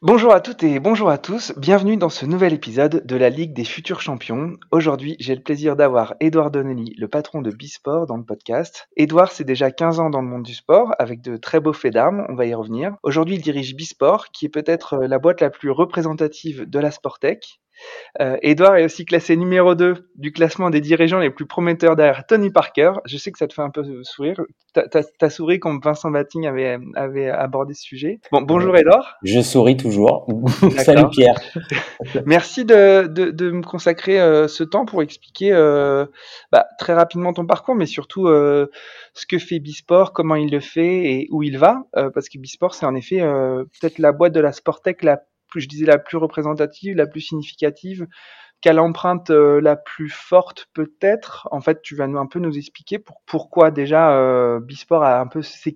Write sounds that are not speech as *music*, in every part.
Bonjour à toutes et bonjour à tous, bienvenue dans ce nouvel épisode de la Ligue des futurs champions. Aujourd'hui, j'ai le plaisir d'avoir Edouard Donnelly, le patron de Bisport, dans le podcast. Edouard, c'est déjà 15 ans dans le monde du sport, avec de très beaux faits d'armes, on va y revenir. Aujourd'hui, il dirige Bisport, qui est peut-être la boîte la plus représentative de la Sportec. Euh, Edouard est aussi classé numéro 2 du classement des dirigeants les plus prometteurs derrière Tony Parker. Je sais que ça te fait un peu sourire. T'as as souri quand Vincent Batting avait, avait abordé ce sujet. Bon, bonjour Edouard. Je souris toujours. *laughs* Salut Pierre. *laughs* Merci de, de, de, me consacrer euh, ce temps pour expliquer euh, bah, très rapidement ton parcours, mais surtout euh, ce que fait Bisport, comment il le fait et où il va. Parce que Bisport, c'est en effet peut-être la boîte de la Sportec la plus, je disais, la plus représentative, la plus significative, quelle empreinte euh, la plus forte peut-être En fait, tu vas nous un peu nous expliquer pour, pourquoi déjà euh, Bisport a un peu ses,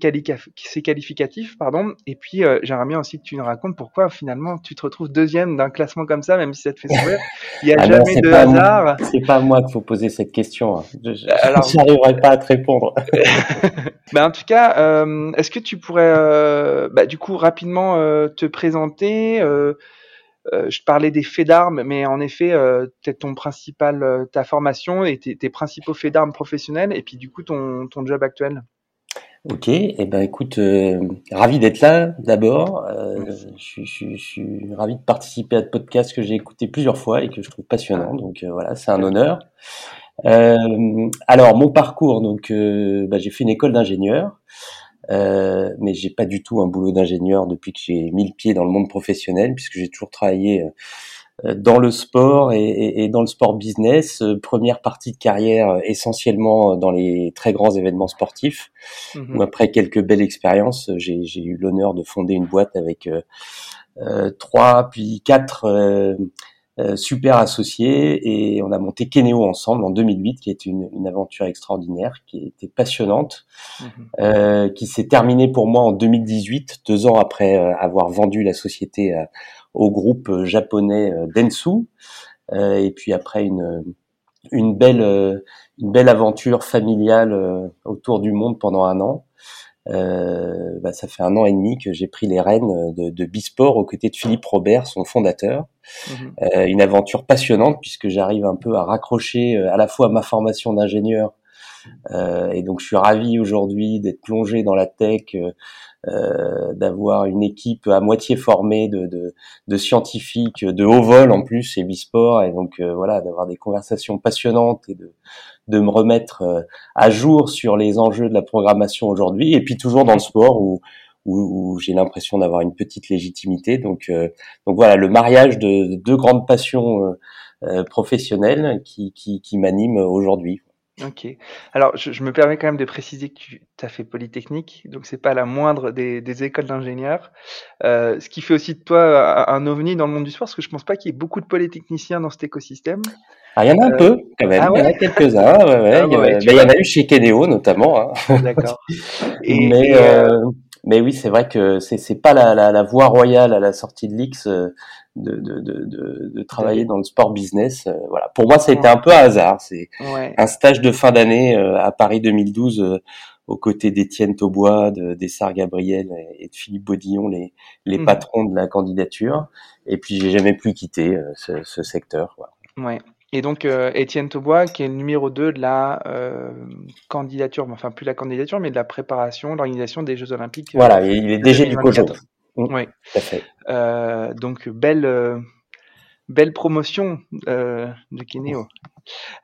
ses qualificatifs, pardon. Et puis euh, j'aimerais bien aussi que tu nous racontes pourquoi finalement tu te retrouves deuxième d'un classement comme ça, même si ça te fait sourire. Il n'y a ah jamais de hasard. C'est pas moi qu'il faut poser cette question. Hein. Je n'arriverai *laughs* pas à te répondre. *laughs* bah, en tout cas, euh, est-ce que tu pourrais, euh, bah, du coup, rapidement te présenter euh, je parlais des faits d'armes, mais en effet, euh, peut-être ton principal, euh, ta formation et tes, tes principaux faits d'armes professionnels, et puis du coup ton, ton job actuel. Ok, et eh ben écoute, ravi d'être là d'abord. je, je, je, suis ravi de participer à ce podcast que j'ai écouté plusieurs fois et que je trouve passionnant. Donc voilà, c'est un honneur. alors mon parcours, donc bah, j'ai fait une école d'ingénieur. Euh, mais j'ai pas du tout un boulot d'ingénieur depuis que j'ai mis le pied dans le monde professionnel, puisque j'ai toujours travaillé euh, dans le sport et, et, dans le sport business. Euh, première partie de carrière euh, essentiellement dans les très grands événements sportifs. Mmh où après quelques belles expériences, j'ai eu l'honneur de fonder une boîte avec euh, trois puis quatre euh, super associé et on a monté Keneo ensemble en 2008 qui est une, une aventure extraordinaire qui était passionnante mhm. euh, qui s'est terminée pour moi en 2018 deux ans après euh, avoir vendu la société au groupe japonais Densu et puis après une une belle une belle aventure familiale autour du monde pendant un an euh, bah, ça fait un an et demi que j'ai pris les rênes de, de Bisport aux côtés de Philippe Robert, son fondateur. Euh, une aventure passionnante puisque j'arrive un peu à raccrocher euh, à la fois ma formation d'ingénieur euh, et donc je suis ravi aujourd'hui d'être plongé dans la tech, euh, d'avoir une équipe à moitié formée de, de, de, scientifiques de haut vol en plus chez Bisport et donc voilà d'avoir des conversations passionnantes et de, de me remettre euh, à jour sur les enjeux de la programmation aujourd'hui, et puis toujours dans le sport où, où, j'ai l'impression d'avoir une petite légitimité. Donc, euh, donc voilà, le mariage de deux grandes passions euh, professionnelles qui, qui, qui m'animent aujourd'hui. Ok. Alors, je, me permets quand même de préciser que tu as fait Polytechnique, donc c'est pas la moindre des, des écoles d'ingénieurs. Euh, ce qui fait aussi de toi un, ovni dans le monde du sport, parce que je pense pas qu'il y ait beaucoup de polytechniciens dans cet écosystème. Ah, il y en a un euh, peu, quand même. Ah il y en a quelques-uns, ouais, ouais. Ah il, y en a, il y en a eu chez Keneo, notamment. Hein. D'accord. *laughs* mais, euh, mais oui, c'est vrai que c'est, c'est pas la, la, la, voie royale à la sortie de l'X de, de, de, de, travailler dans le sport business. Euh, voilà. Pour moi, ça a été un peu un hasard. C'est un stage de fin d'année euh, à Paris 2012 euh, aux côtés d'Étienne Taubois, de d'Essar Gabriel et de Philippe Baudillon, les, les mmh. patrons de la candidature. Et puis, j'ai jamais plus quitté ce, ce secteur. Ouais. Et donc Étienne Taubois, qui est le numéro 2 de la candidature, enfin plus la candidature, mais de la préparation, l'organisation des Jeux Olympiques. Voilà, il est DG du COJO. Oui. Euh, donc belle euh, belle promotion euh, de Kineo.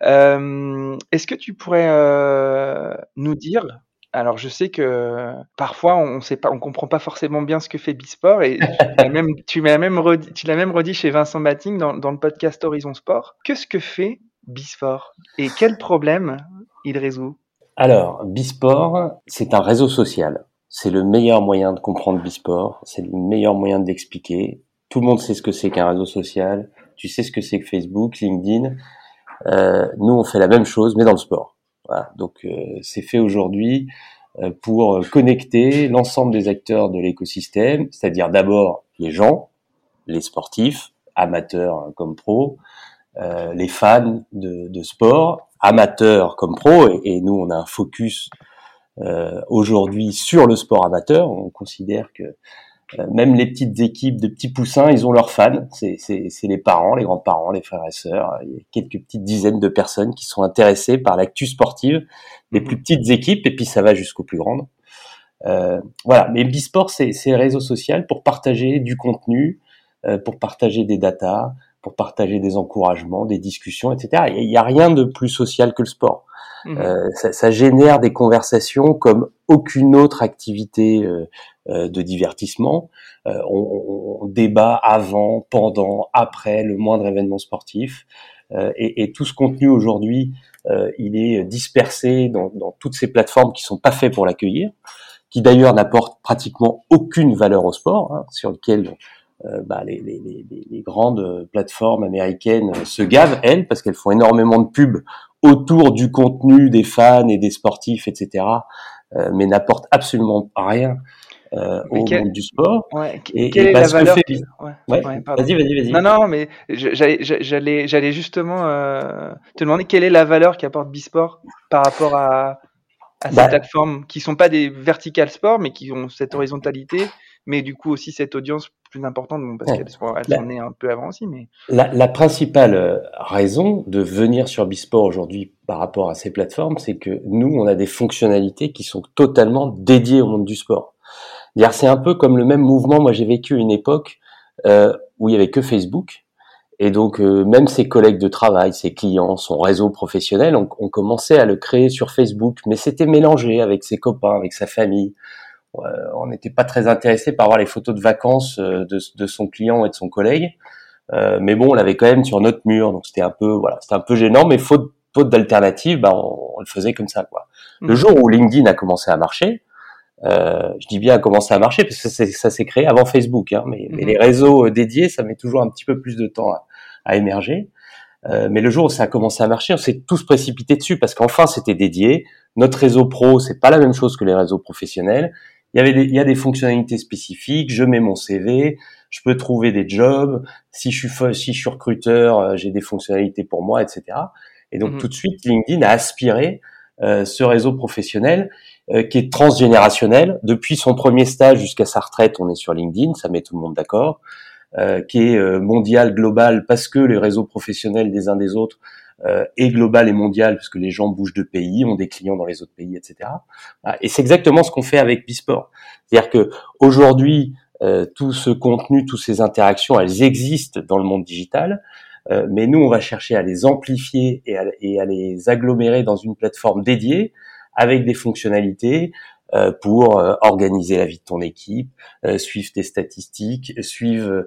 Euh, Est-ce que tu pourrais euh, nous dire Alors je sais que parfois on sait pas, on comprend pas forcément bien ce que fait Bisport et tu l'as *laughs* même, tu l'as même redit, tu l'as même redit chez Vincent Batting dans, dans le podcast Horizon Sport. Qu'est-ce que fait Bisport et quel problème il résout? Alors Bisport, c'est un réseau social. C'est le meilleur moyen de comprendre Bisport. C'est le meilleur moyen d'expliquer. Tout le monde sait ce que c'est qu'un réseau social. Tu sais ce que c'est que Facebook, LinkedIn. Euh, nous, on fait la même chose, mais dans le sport. Voilà. Donc, euh, c'est fait aujourd'hui euh, pour connecter l'ensemble des acteurs de l'écosystème, c'est-à-dire d'abord les gens, les sportifs, amateurs comme pros, euh, les fans de, de, sport, amateurs comme pros, et, et, nous, on a un focus aujourd'hui sur le sport amateur. On considère que euh, même les petites équipes de petits poussins, ils ont leurs fans. C'est les parents, les grands-parents, les frères et sœurs. Il y a quelques petites dizaines de personnes qui sont intéressées par l'actu sportive, les plus petites équipes, et puis ça va jusqu'aux plus grandes. Euh, voilà, mais Bisport, c'est le réseau social pour partager du contenu, euh, pour partager des datas, pour partager des encouragements, des discussions, etc. Il n'y a, rien de plus social que le sport. Mmh. Euh, ça, ça, génère des conversations comme aucune autre activité euh, euh de divertissement. Euh, on, on, débat avant, pendant, après le moindre événement sportif. Euh, et, et, tout ce contenu aujourd'hui, il est dispersé dans, dans, toutes ces plateformes qui sont pas faites pour l'accueillir, qui d'ailleurs n'apportent pratiquement aucune valeur au sport, hein, sur lequel euh, bah, les, les, les, les, grandes plateformes américaines se gavent, elles, parce qu'elles font énormément de pubs autour du contenu des fans et des sportifs, etc., euh, mais n'apportent absolument rien euh, au monde du sport. Ouais, et, quelle est la valeur fait... ouais, ouais, Vas-y, vas-y, vas-y. Non, non, mais j'allais, j'allais justement euh, te demander quelle est la valeur qu'apporte Bisport par rapport à, à ces bah, plateformes qui sont pas des vertical sports, mais qui ont cette horizontalité, mais du coup aussi cette audience plus importante, bon, parce ouais. la, sont nées un peu avant aussi. Mais... La, la, principale euh, raison de venir sur Bisport aujourd'hui par rapport à ces plateformes, c'est que nous, on a des fonctionnalités qui sont totalement dédiées au monde du sport. C'est un peu comme le même mouvement. Moi, j'ai vécu une époque euh, où il y avait que Facebook. Et donc, euh, même ses collègues de travail, ses clients, son réseau professionnel, on, on commençait à le créer sur Facebook. Mais c'était mélangé avec ses copains, avec sa famille on n'était pas très intéressé par voir les photos de vacances euh, de, de son client et de son collègue. Euh, mais bon, on l'avait quand même sur notre mur, donc c'était un peu, voilà, c'était un peu gênant, mais faute, faute d'alternative, bah, on, on, le faisait comme ça, quoi. Le mmh. jour où LinkedIn a commencé à marcher, euh, je dis bien a commencé à marcher parce que ça, ça s'est créé avant Facebook, hein, mais, mmh. mais, les réseaux euh, dédiés, ça met toujours un petit peu plus de temps à, à émerger. Euh, mais le jour où ça a commencé à marcher, on s'est tous précipités dessus parce qu'enfin c'était dédié. Notre réseau pro, c'est pas la même chose que les réseaux professionnels il y avait des, il y a des fonctionnalités spécifiques. Je mets mon CV, je peux trouver des jobs. Si je suis si je suis recruteur, euh, j'ai des fonctionnalités pour moi, etc. Et donc mmh tout de suite, LinkedIn a aspiré euh, ce réseau professionnel euh, qui est transgénérationnel. Depuis son premier stage jusqu'à sa retraite, on est sur LinkedIn, ça met tout le monde d'accord. Euh, qui est euh, mondial, global, parce que les réseaux professionnels des uns des autres euh, est global et mondial, puisque les gens bougent de pays, ont des clients dans les autres pays, etc. Et c'est exactement ce qu'on fait avec Bisport. C'est-à-dire que aujourd'hui, euh, tout ce contenu, toutes ces interactions, elles existent dans le monde digital, euh, mais nous, on va chercher à les amplifier et à, et les agglomérer dans une plateforme dédiée avec des fonctionnalités, pour euh, organiser la vie de ton équipe, euh, suivre tes statistiques, suivre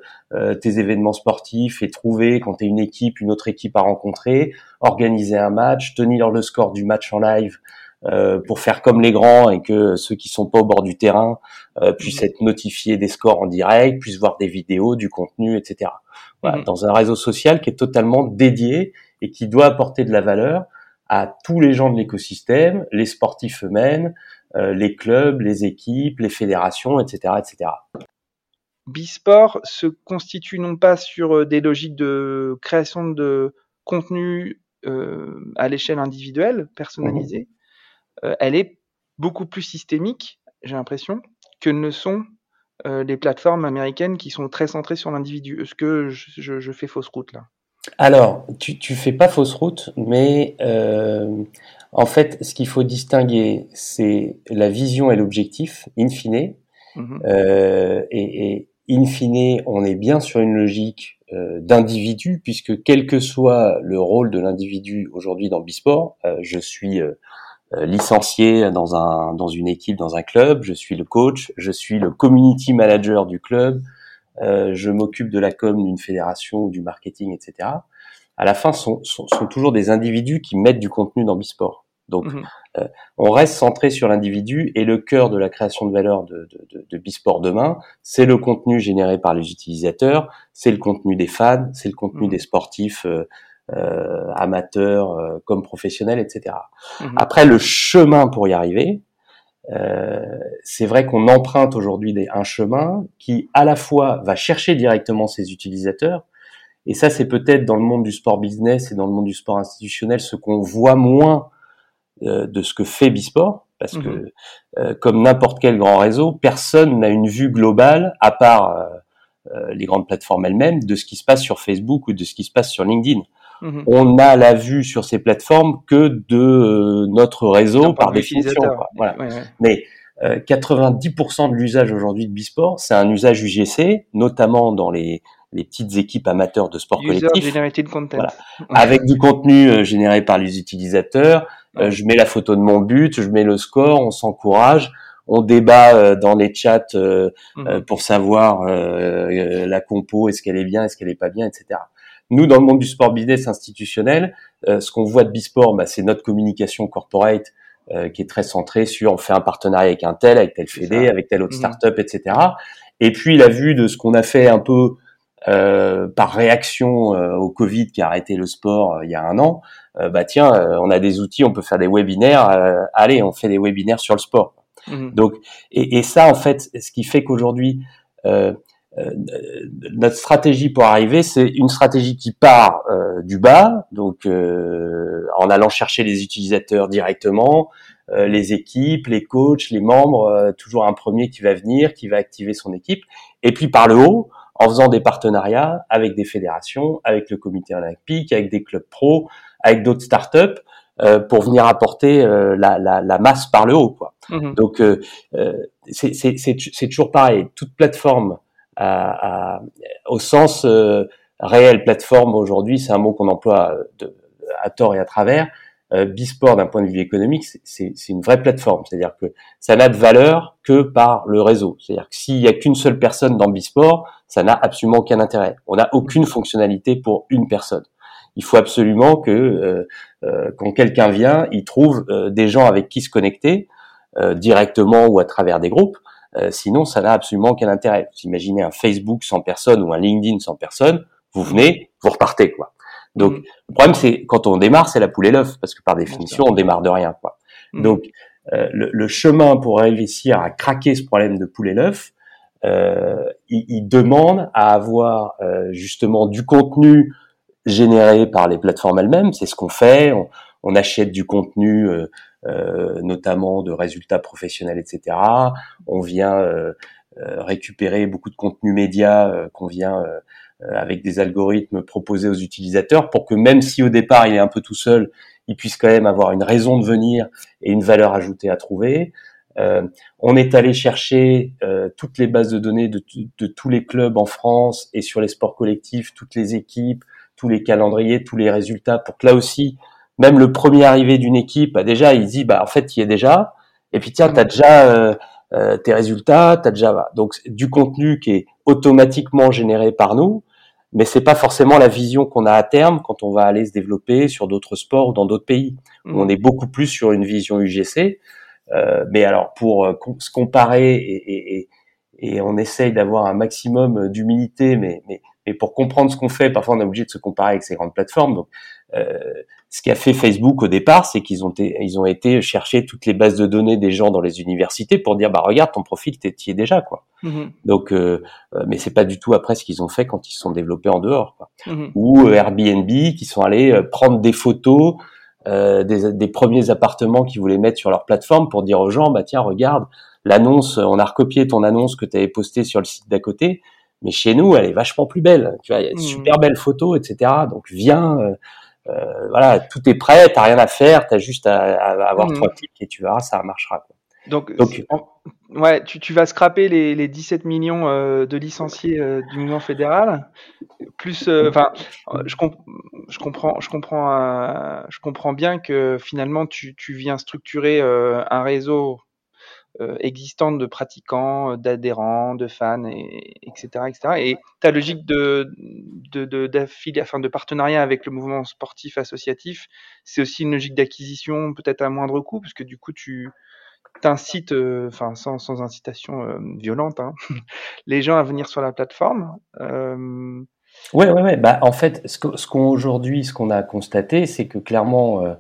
tes événements sportifs et trouver quand tu es une équipe, une autre équipe à rencontrer, organiser un match, tenir le score du match en live pour faire comme les grands et que ceux qui sont pas au bord du terrain puissent être notifiés des scores en direct, puissent voir des vidéos, du contenu, etc. Voilà, mmh. Dans un réseau social qui est totalement dédié et qui doit apporter de la valeur à tous les gens de l'écosystème, les sportifs eux-mêmes, euh, les clubs, les équipes, les fédérations, etc., etc. Bisport se constitue non pas sur euh, des logiques de création de contenu euh, à l'échelle individuelle, personnalisée. Mmh. Euh, elle est beaucoup plus systémique, j'ai l'impression, que ne sont euh, les plateformes américaines qui sont très centrées sur l'individu. Est-ce que je, je, je, fais fausse route là Alors, tu, tu fais pas fausse route, mais euh, en fait, ce qu'il faut distinguer, c'est la vision et l'objectif, in fine. Mmh euh, et, et, in fine, on est bien sur une logique euh, d'individu, puisque quel que soit le rôle de l'individu aujourd'hui dans Bisport, euh, je suis euh, licencié dans un dans une équipe, dans un club. Je suis le coach, je suis le community manager du club. je m'occupe de la com d'une fédération ou du marketing, etc. À la fin, sont, sont, sont toujours des individus qui mettent du contenu dans Bisport. Donc, mhm. euh, on reste centré sur l'individu et le cœur de la création de valeur de, de, de, Bisport demain, c'est le contenu généré par les utilisateurs, c'est le contenu des fans, c'est le contenu mhm. des sportifs euh, euh, amateurs euh, comme professionnels, etc. Mhm. Après, le chemin pour y arriver, euh, c'est vrai qu'on emprunte aujourd'hui un chemin qui à la fois va chercher directement ses utilisateurs, et ça c'est peut-être dans le monde du sport business et dans le monde du sport institutionnel ce qu'on voit moins de ce que fait Bisport, parce que mhm. euh, comme n'importe quel grand réseau, personne n'a une vue globale, à part euh, les grandes plateformes elles-mêmes, de ce qui se passe sur Facebook ou de ce qui se passe sur LinkedIn. Mhm. On n'a la vue sur ces plateformes que de notre réseau par définition. Voilà. Mais 90% de l'usage aujourd'hui de Bisport, c'est un usage UGC, notamment dans les, les petites équipes amateurs de sport User collectif. content. Avec du contenu généré par les utilisateurs, euh, je mets la photo de mon but, je mets le score, on s'encourage, on débat euh, dans les chats euh, mhm. pour savoir la compo, est-ce qu'elle est bien, est-ce qu'elle est pas bien, etc. Nous, dans le monde du sport business institutionnel, ce qu'on voit de Bisport, bah, c'est notre communication corporate qui est très centrée sur on fait un partenariat avec un tel, avec tel fédé, avec telle autre mhm. startup, etc. Et puis la vue de ce qu'on a fait un peu euh, par réaction euh, au Covid qui a arrêté le sport euh, il y a un an, bah tiens, on a des outils, on peut faire des webinaires. allez, on fait des webinaires sur le sport. Mhm. Donc, et, et, ça en fait, ce qui fait qu'aujourd'hui notre stratégie pour arriver, c'est une stratégie qui part du bas, donc en allant chercher les utilisateurs directement, les équipes, les coachs, les membres, toujours un premier qui va venir, qui va activer son équipe, et puis par le haut, en faisant des partenariats avec des fédérations, avec le comité olympique, avec des clubs pro, avec d'autres startups, euh, pour venir apporter euh, la, la, la, masse par le haut. Quoi. Mhm. Donc euh, euh c'est toujours pareil. Toute plateforme à, à, au sens euh, réel, plateforme aujourd'hui, c'est un mot qu'on emploie de, à tort et à travers. Euh, Bisport, d'un point de vue économique, c'est une vraie plateforme. C'est-à-dire que ça n'a de valeur que par le réseau. C'est-à-dire que s'il y a qu'une seule personne dans Bisport, ça n'a absolument aucun intérêt. On n'a aucune fonctionnalité pour une personne. Il faut absolument que euh, euh, quand quelqu'un vient, il trouve des gens avec qui se connecter directement ou à travers des groupes. sinon, ça n'a absolument aucun intérêt. Imaginez un Facebook sans personne ou un LinkedIn sans personne, vous venez, vous repartez quoi. Donc, mm. le problème, c'est quand on démarre, c'est la poule et l'œuf, parce que par définition, on démarre de rien. Quoi. Mm. Donc, euh, le, le, chemin pour réussir à craquer ce problème de poule et l'œuf, euh, il, il, demande à avoir euh, justement du contenu généré par les plateformes elles-mêmes. C'est ce qu'on fait. On, on, achète du contenu, euh, euh notamment de résultats professionnels, etc. On vient euh, récupérer beaucoup de contenu média qu'on vient euh, avec des algorithmes proposés aux utilisateurs pour que même si au départ il est un peu tout seul, il puisse quand même avoir une raison de venir et une valeur ajoutée à trouver. Euh, on est allé chercher euh, toutes les bases de données de, de, tous les clubs en France et sur les sports collectifs, toutes les équipes, tous les calendriers, tous les résultats, pour que là aussi, même le premier arrivé d'une équipe, bah déjà, il dit, bah en fait, il y est déjà. Et puis tiens, t'as déjà euh, euh tes résultats, t'as déjà donc du contenu qui est automatiquement généré par nous mais c'est pas forcément la vision qu'on a à terme quand on va aller se développer sur d'autres sports ou dans d'autres pays. Mmh. On est beaucoup plus sur une vision UGC. Euh, mais alors pour euh, se comparer et, et, et on essaye d'avoir un maximum d'humilité, mais, mais, mais, pour comprendre ce qu'on fait, parfois on est obligé de se comparer avec ces grandes plateformes. Donc, ce qu'a fait Facebook au départ, c'est qu'ils ont, ils ont été chercher toutes les bases de données des gens dans les universités pour dire bah regarde ton profil t'es y es déjà quoi. Mm-hmm. Donc euh, euh, mais c'est pas du tout après ce qu'ils ont fait quand ils se sont développés en dehors quoi. Mm-hmm. Ou euh, Airbnb qui sont allés euh, prendre des photos euh, des, des, premiers appartements qu'ils voulaient mettre sur leur plateforme pour dire aux gens bah tiens regarde l'annonce on a recopié ton annonce que tu avais postée sur le site d'à côté mais chez nous elle est vachement plus belle tu vois il y a une mm-hmm. super belle photo etc donc viens euh, voilà, tout est prêt, t'as rien à faire, t'as juste à, avoir mmh. trois clics et tu verras, ça marchera. Quoi. Donc, ouais, tu, tu, vas scraper les, les 17 millions euh, de licenciés euh, du mouvement fédéral, plus, euh, enfin, je, je, comprends, je comprends, je comprends bien que finalement tu, tu viens structurer un réseau existant de pratiquants, d'adhérents, de fans, et, etc., etc. Et ta logique de, de, de, enfin, de partenariat avec le mouvement sportif associatif, c'est aussi une logique d'acquisition peut-être à moindre coût, parce que du coup tu t'incites, euh, enfin sans, sans, incitation euh, violente, hein, *laughs* les gens à venir sur la plateforme. Euh... Ouais, ouais, ouais. Bah, en fait, ce qu'on ce aujourd'hui, ce qu'on a constaté, c'est que clairement, euh, euh,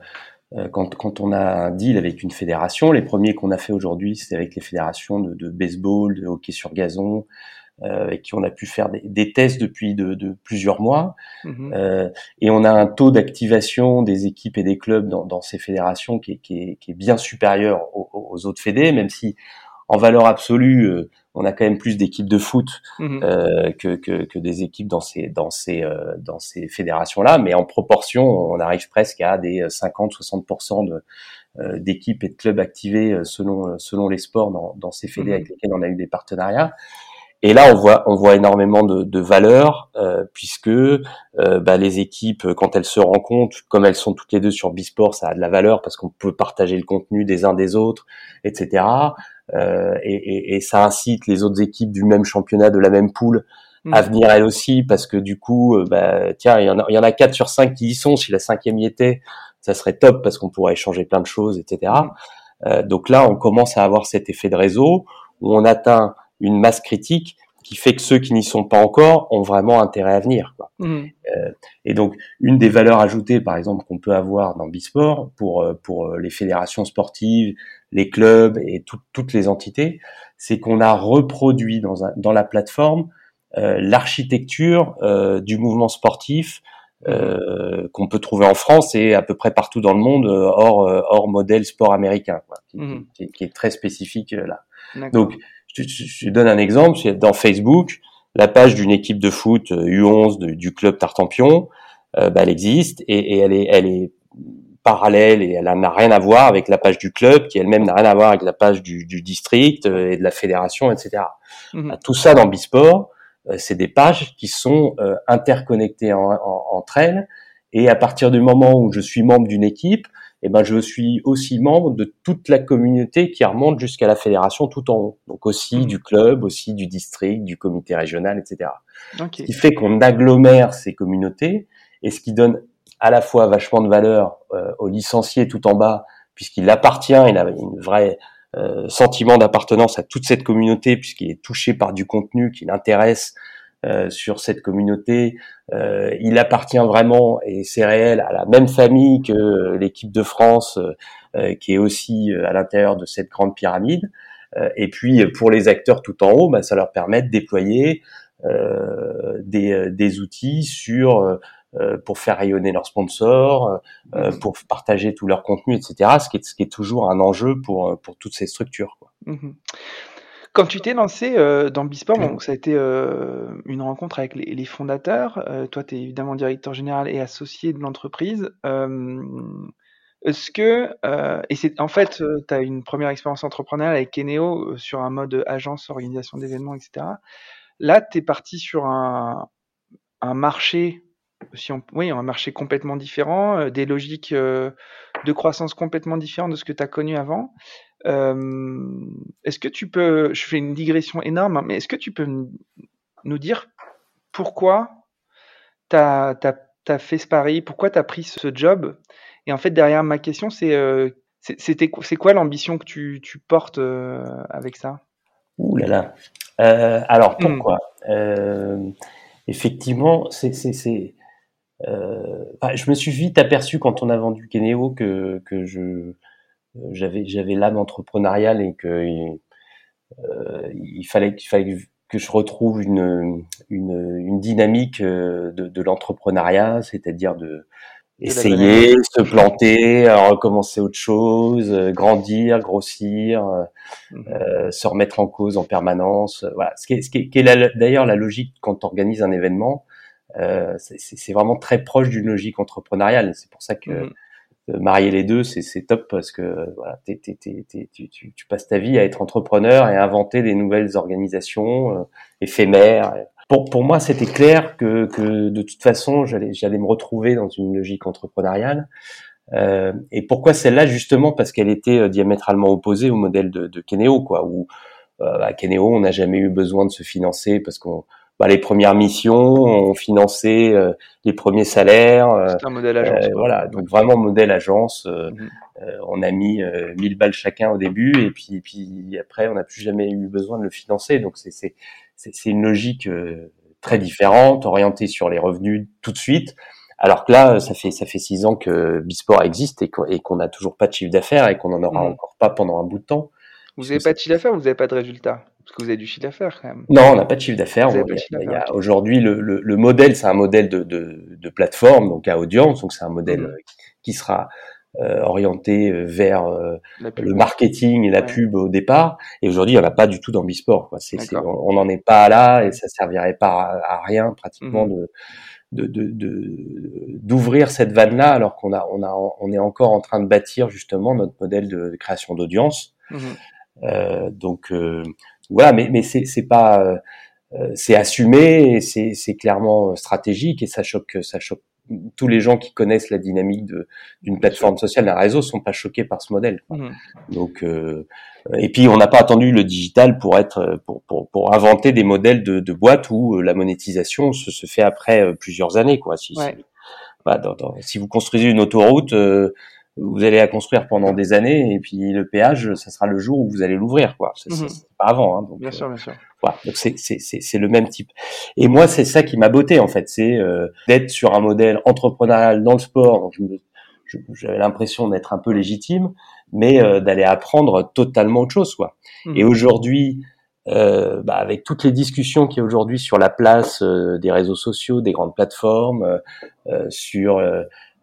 quand, quand, on a un deal avec une fédération, les premiers qu'on a fait aujourd'hui, c'est avec les fédérations de, de, baseball, de hockey sur gazon, euh, avec qui on a pu faire des, des tests depuis de, de plusieurs mois. Mmh euh, et on a un taux d'activation des équipes et des clubs dans, dans ces fédérations qui est, qui, est, qui est, bien supérieur aux, aux, autres fédés, même si en valeur absolue, euh, on a quand même plus d'équipes de foot mmh euh, que, que, que, des équipes dans ces, dans ces, euh, dans ces fédérations-là, mais en proportion, on arrive presque à des 50-60% de, d'équipes et de clubs activés selon, selon les sports dans, dans ces fédés mmh avec lesquels on a eu des partenariats. Et là, on voit, on voit énormément de, de valeur, euh, puisque euh, bah, les équipes, quand elles se rencontrent, comme elles sont toutes les deux sur Bisport, ça a de la valeur parce qu'on peut partager le contenu des uns des autres, etc. Euh, et, et, et, ça incite les autres équipes du même championnat, de la même poule, à mm. venir elles aussi, parce que du coup, euh, bah, tiens, il y en a, il y en a quatre sur cinq qui y sont. Si la cinquième y était, ça serait top parce qu'on pourrait échanger plein de choses, etc. Mm. Euh, donc là, on commence à avoir cet effet de réseau où on atteint une masse critique qui fait que ceux qui n'y sont pas encore ont vraiment intérêt à venir. Quoi. Mmh. Euh, et donc, une des valeurs ajoutées, par exemple, qu'on peut avoir dans Bisport pour euh, pour euh, les fédérations sportives, les clubs et toutes les entités, c'est qu'on a reproduit dans, un, dans la plateforme euh, l'architecture euh, du mouvement sportif mmh. qu'on peut trouver en France et à peu près partout dans le monde, hors hors modèle sport américain, quoi, qui, mmh. qui, qui, est très spécifique là. Donc je, je, donne un exemple, dans Facebook, la page d'une équipe de foot U11 euh, du club Tartampion, euh, bah, elle existe et, et, elle est, elle est parallèle et elle n'a rien à voir avec la page du club qui elle-même n'a rien à voir avec la page du, du district euh, et de la fédération, etc. Mhm. Bah, tout ça dans Bisport, euh, c'est des pages qui sont interconnectées en, en, entre elles et à partir du moment où je suis membre d'une équipe, eh ben je suis aussi membre de toute la communauté qui remonte jusqu'à la fédération tout en haut. Donc aussi mmh. du club, aussi du district, du comité régional, etc. Ce qui fait qu'on agglomère ces communautés et ce qui donne à la fois vachement de valeur euh, aux licenciés tout en bas, puisqu'il appartient, il a une vraie euh, sentiment d'appartenance à toute cette communauté, puisqu'il est touché par du contenu qui l'intéresse sur cette communauté. Euh, il appartient vraiment, et c'est réel, à la même famille que l'équipe de France, euh, qui est aussi à l'intérieur de cette grande pyramide. et puis pour les acteurs tout en haut, bah, ça leur permet de déployer des, des, outils sur pour faire rayonner leurs sponsors, pour partager tout leur contenu, etc. Ce qui est, ce qui est toujours un enjeu pour, pour toutes ces structures. Quoi. Mmh quand tu t'es lancé euh, dans Bisport, bon, ça a été euh, une rencontre avec les, les fondateurs. Euh, toi, tu es évidemment directeur général et associé de l'entreprise. Est-ce que, et c'est en fait, tu as une première expérience entrepreneuriale avec Keneo sur un mode agence, organisation d'événements, etc. Là, tu es parti sur un, un marché, si on, oui, un marché complètement différent, des logiques de croissance complètement différentes de ce que tu as connu avant. Euh, est-ce que tu peux, je fais une digression énorme, hein, mais est-ce que tu peux nous dire pourquoi tu as, fait ce pari, pourquoi tu as pris ce job? Et en fait, derrière ma question, c'est euh, c'est quoi l'ambition que tu, tu portes euh, avec ça? Ouh là là. Alors hmm. pourquoi? Effectivement, c'est je me suis vite aperçu quand on a vendu Keneo que que je j'avais j'avais l'âme entrepreneuriale et que euh, il fallait qu'il fallait que je retrouve une une, une dynamique euh, de, de l'entrepreneuriat, c'est-à-dire de essayer, se planter, recommencer autre chose, euh, grandir, grossir, mmh. euh, se remettre en cause en permanence. Voilà, ce qui est, ce qui est, d'ailleurs la logique quand on organise un événement, euh, c'est vraiment très proche d'une logique entrepreneuriale. C'est pour ça que mmh. Marier les deux, c'est top parce que voilà, tu, tu, passes ta vie à être entrepreneur et à inventer des nouvelles organisations éphémères. Pour, pour moi, c'était clair que, que de toute façon, j'allais me retrouver dans une logique entrepreneuriale. Euh, et pourquoi celle-là? Justement Parce qu'elle était euh, diamétralement opposée au modèle de, de Keneo, quoi. Où euh, à Keneo, on n'a jamais eu besoin de se financer parce qu'on bah, les premières missions, on financé euh, les premiers salaires. C'est un modèle agence. voilà, donc vraiment modèle agence. Mhm. on a mis 1000 balles chacun au début et puis, puis après, on n'a plus jamais eu besoin de le financer. Donc c'est une logique très différente, orientée sur les revenus tout de suite. Alors que là, ça fait ça fait six ans que Bisport existe et qu'on n'a toujours pas de chiffre d'affaires et qu'on n'en aura mmh. encore pas pendant un bout de temps. Vous n'avez pas de chiffre d'affaires, vous n'avez pas de résultat parce que vous avez du chiffre d'affaires quand même. Non, on n'a pas de chiffre d'affaires. Aujourd'hui, le, le, le, modèle, c'est un modèle de, de, de, plateforme, donc à audience, donc c'est un modèle mmh. qui sera euh, orienté euh, vers euh, le marketing et la pub au départ. Et aujourd'hui, il n'y en a pas du tout dans Bisport. Quoi. on n'en est pas là et ça servirait pas à, rien pratiquement mmh. de de d'ouvrir cette vanne là alors qu'on a on a on est encore en train de bâtir justement notre modèle de, création d'audience mmh euh, donc euh, voilà mais mais c'est c'est pas euh, c'est assumé c'est c'est clairement stratégique et ça choque ça choque tous les gens qui connaissent la dynamique d'une plateforme sociale, d'un réseau, sont pas choqués par ce modèle. Mmh. Donc, euh, et puis on n'a pas attendu le digital pour être pour, pour, pour inventer des modèles de, de boîtes où euh, la monétisation se, se fait après euh, plusieurs années, quoi. Si, si, bah, dans, si vous construisez une autoroute, euh, vous allez la construire pendant des années et puis le péage, ça sera le jour où vous allez l'ouvrir, quoi. C'est mmh. pas avant. Hein, donc, bien sûr, bien sûr. Voilà, donc c'est c'est le même type. Et moi, c'est ça qui m'a botté en fait, c'est euh, d'être sur un modèle entrepreneurial dans le sport. J'avais l'impression d'être un peu légitime, mais euh, d'aller apprendre totalement autre chose, quoi. Mmh. Et aujourd'hui, euh, bah, avec toutes les discussions qu'il y a aujourd'hui sur la place euh, des réseaux sociaux, des grandes plateformes, sur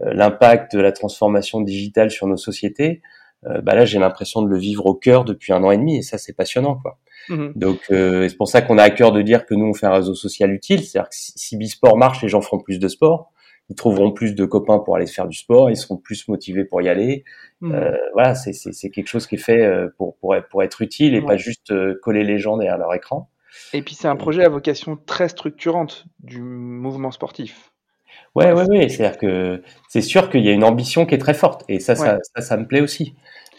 l'impact de la transformation digitale sur nos sociétés, bah là j'ai l'impression de le vivre au cœur depuis un an et demi, et ça c'est passionnant, quoi. Mmh Donc euh, c'est pour ça qu'on a à cœur de dire que nous on fait un réseau social utile, c'est-à-dire que si, Bisport marche, les gens feront plus de sport, ils trouveront plus de copains pour aller faire du sport, ils seront plus motivés pour y aller. Mmh. Euh, voilà, c'est quelque chose qui est fait euh, pour pour, pour être utile et pas juste euh, coller les gens derrière leur écran. Et puis c'est un projet à vocation très structurante du mouvement sportif. Ouais, ouais, ouais. C'est-à-dire que c'est sûr qu'il y a une ambition qui est très forte et ça, ça, ça, ça, me plaît aussi.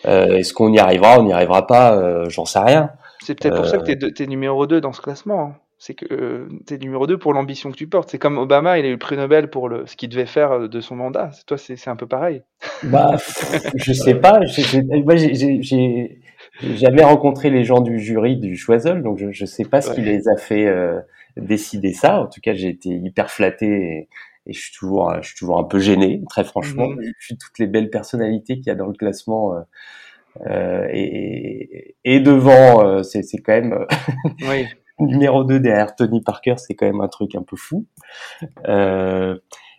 Euh, Est-ce qu'on y arrivera, on n'y arrivera pas, euh, j'en sais rien. C'est peut-être pour ça que tu es, numéro 2 dans ce classement. Hein. C'est que euh, tu es numéro 2 pour l'ambition que tu portes. C'est comme Obama, il a eu le prix Nobel pour le, ce qu'il devait faire euh, de son mandat. Toi, c'est un peu pareil. Bah, je sais pas. J'ai jamais rencontré les gens du jury du Choiseul, donc je, je sais pas ce qui les a fait euh, décider ça. En tout cas, j'ai été hyper flatté et, je suis toujours, je suis toujours un peu gêné, très franchement, mmh. vu toutes les belles personnalités qu'il y a dans le classement. Euh, et, et, devant, euh, c'est quand même euh, oui. *laughs* numéro 2 derrière Tony Parker, c'est quand même un truc un peu fou.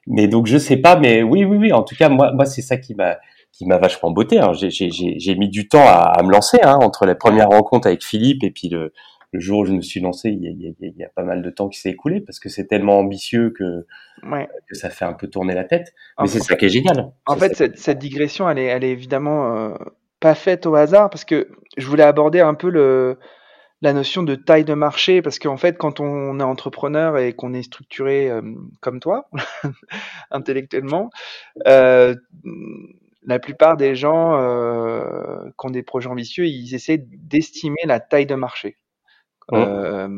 mais donc je sais pas, mais oui, oui, oui. En tout cas, moi, moi, c'est ça qui m'a qui m'a vachement beauté. Hein. J'ai mis du temps à, à me lancer hein, entre la première rencontre avec Philippe et puis le, le jour où je me suis lancé, il y a, il y a, pas mal de temps qui s'est écoulé parce que c'est tellement ambitieux que, ouais. que ça fait un peu tourner la tête. Mais c'est ça qui est génial. En fait, cette, cette, digression, elle est, elle est évidemment euh, pas faite au hasard parce que je voulais aborder un peu le, la notion de taille de marché parce qu'en fait quand on est entrepreneur et qu'on est structuré euh, comme toi *laughs* intellectuellement euh, la plupart des gens euh, qui ont des projets ambitieux ils essaient d'estimer la taille de marché euh,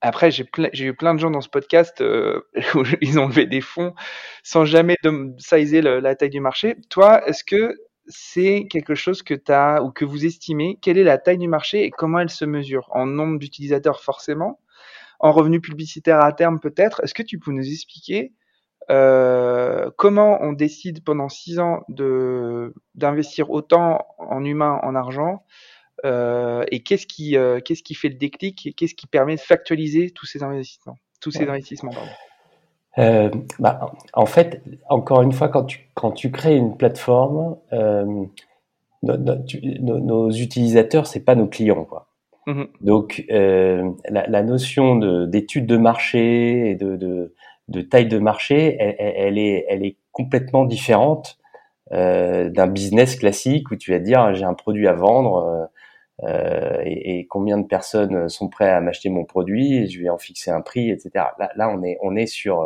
après j'ai j'ai eu plein de gens dans ce podcast euh, *laughs* où ils ont levé des fonds sans jamais de sizer la taille du marché. Toi est-ce que c'est quelque chose que tu as ou que vous estimez? Quelle est la taille du marché et comment elle se mesure? En nombre d'utilisateurs forcément. En revenus publicitaires à terme peut-être. Est-ce que tu peux nous expliquer euh, comment on décide pendant six ans d'investir autant en humain, en argent et qu'est-ce qui euh, qu'est-ce qui fait le déclic et qu'est-ce qui permet de factualiser tous ces investissements tous ces investissements pardon. Euh, bah, en fait, encore une fois, quand tu, quand tu crées une plateforme, euh, no, no, tu, no, nos utilisateurs, c'est pas nos clients, quoi. Mmh Donc, euh, la, la, notion d'étude de, marché et de, de, de, taille de marché, elle, elle, est, elle est complètement différente d'un business classique où tu vas dire j'ai un produit à vendre et, et, combien de personnes sont prêtes à m'acheter mon produit et je vais en fixer un prix, etc. Là, là on est on est sur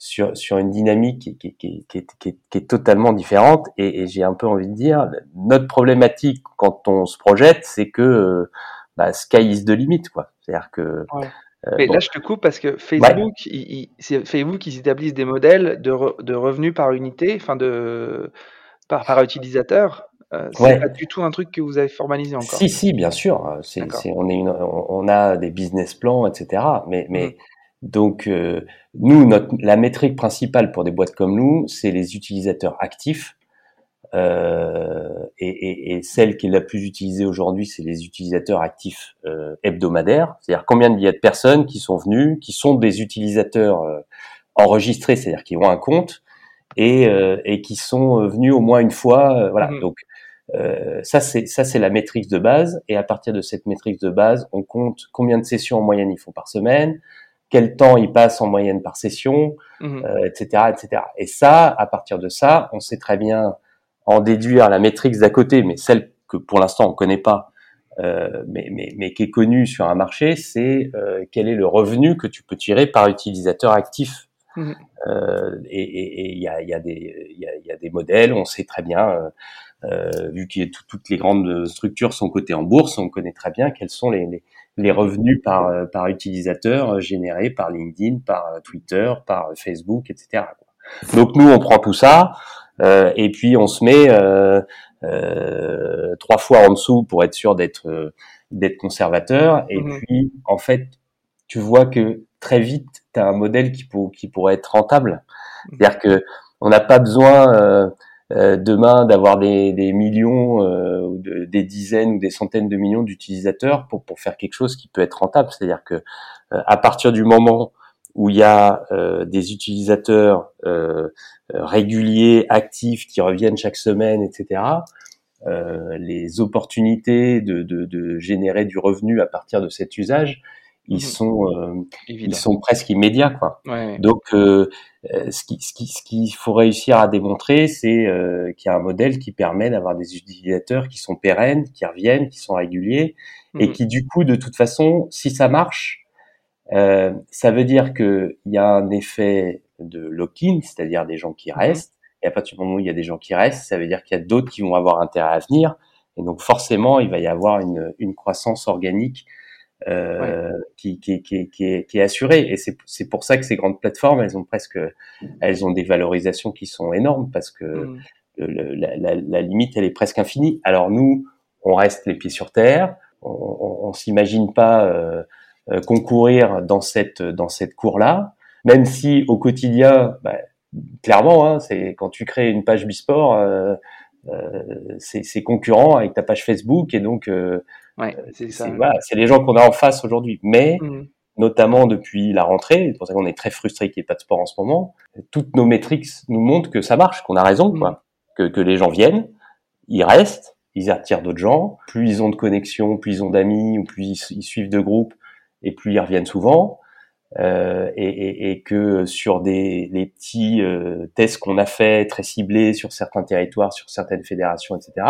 sur, sur une dynamique qui, qui, qui, qui, est, qui est, totalement différente. Et, et j'ai un peu envie de dire, notre problématique quand on se projette, c'est que bah, sky is the limit, quoi. C'est-à-dire que euh, Mais là, je te coupe parce que Facebook, c'est Facebook, qui établissent des modèles de, de revenus par unité, enfin de par, par utilisateur. Euh, c'est pas du tout un truc que vous avez formalisé encore. Si, si, bien sûr. C'est, on, est une, on, a des business plans, etc. Mais, mais mmh. donc euh, nous, notre, la métrique principale pour des boîtes comme nous, c'est les utilisateurs actifs euh, et, et, et, celle qui est la plus utilisée aujourd'hui, c'est les utilisateurs actifs euh, hebdomadaires. C'est-à-dire combien il y a de personnes qui sont venues, qui sont des utilisateurs euh, enregistrés, c'est-à-dire qui ont un compte et, euh, et qui sont venus au moins une fois. voilà. Mmh. Donc ça c'est ça c'est la métrique de base. Et à partir de cette métrique de base, on compte combien de sessions en moyenne ils font par semaine, quel temps ils passent en moyenne par session, mmh. etc., etc. Et ça, à partir de ça, on sait très bien en déduire la métrique d'à côté, mais celle que pour l'instant on connaît pas, euh, mais, mais, mais, qui est connue sur un marché, c'est euh, quel est le revenu que tu peux tirer par utilisateur actif. Mmh. Euh, et il y a, y, a des, y, a, y a des modèles, on sait très bien, euh, euh, vu que toutes les grandes structures sont cotées en bourse, on connaît très bien quels sont les, les, les revenus par, par utilisateur générés par LinkedIn, par Twitter, par Facebook, etc. Donc nous, on prend tout ça, euh, et puis on se met euh, euh, trois fois en dessous pour être sûr d'être d'être conservateur. Et mhm. puis en fait, tu vois que très vite, tu as un modèle qui, pour, qui pourrait être rentable. Mhm. C'est-à-dire que on n'a pas besoin euh, demain d'avoir des, millions, euh, des dizaines ou des centaines de millions d'utilisateurs pour, pour faire quelque chose qui peut être rentable. C'est-à-dire que à partir du moment où il y a des utilisateurs euh, réguliers, actifs, qui reviennent chaque semaine, etc. Euh, les opportunités de, de, de, générer du revenu à partir de cet usage, ils mhm. sont euh, ils sont presque immédiats quoi. Donc euh, euh, ce qui ce qui ce qu'il faut réussir à démontrer, c'est euh, qu'il y a un modèle qui permet d'avoir des utilisateurs qui sont pérennes, qui reviennent, qui sont réguliers et mhm. qui du coup de toute façon, si ça marche, ça veut dire que il y a un effet de lock-in, c'est-à-dire des gens qui mhm. restent. Et à partir du moment où il y a des gens qui restent, ça veut dire qu'il y a d'autres qui vont avoir intérêt à venir. Et donc forcément, il va y avoir une, une croissance organique euh, qui, qui, qui, qui, est, qui est assurée. Et c'est pour ça que ces grandes plateformes, elles ont presque, elles ont des valorisations qui sont énormes parce que le, la, la, la, limite, elle est presque infinie. Alors nous, on reste les pieds sur terre. On, on, on s'imagine pas euh, euh concourir dans cette dans cette cour-là. Même si au quotidien, bah, clairement, hein, c'est quand tu crées une page Bisport, euh, euh, c'est concurrent avec ta page Facebook et donc euh, ouais, c'est voilà, les gens qu'on a en face aujourd'hui. Mais mmh. notamment depuis la rentrée, c'est pour ça qu'on est très frustré qu'il n'y ait pas de sport en ce moment. Toutes nos métriques nous montrent que ça marche, qu'on a raison, quoi. Mmh. Que, que les gens viennent, ils restent, ils attirent d'autres gens. Plus ils ont de connexions, plus ils ont d'amis, ou plus ils, ils, suivent de groupes, et plus ils reviennent souvent. Euh, et, et, et, que sur des les petits euh, tests qu'on a fait très ciblés sur certains territoires, sur certaines fédérations, etc.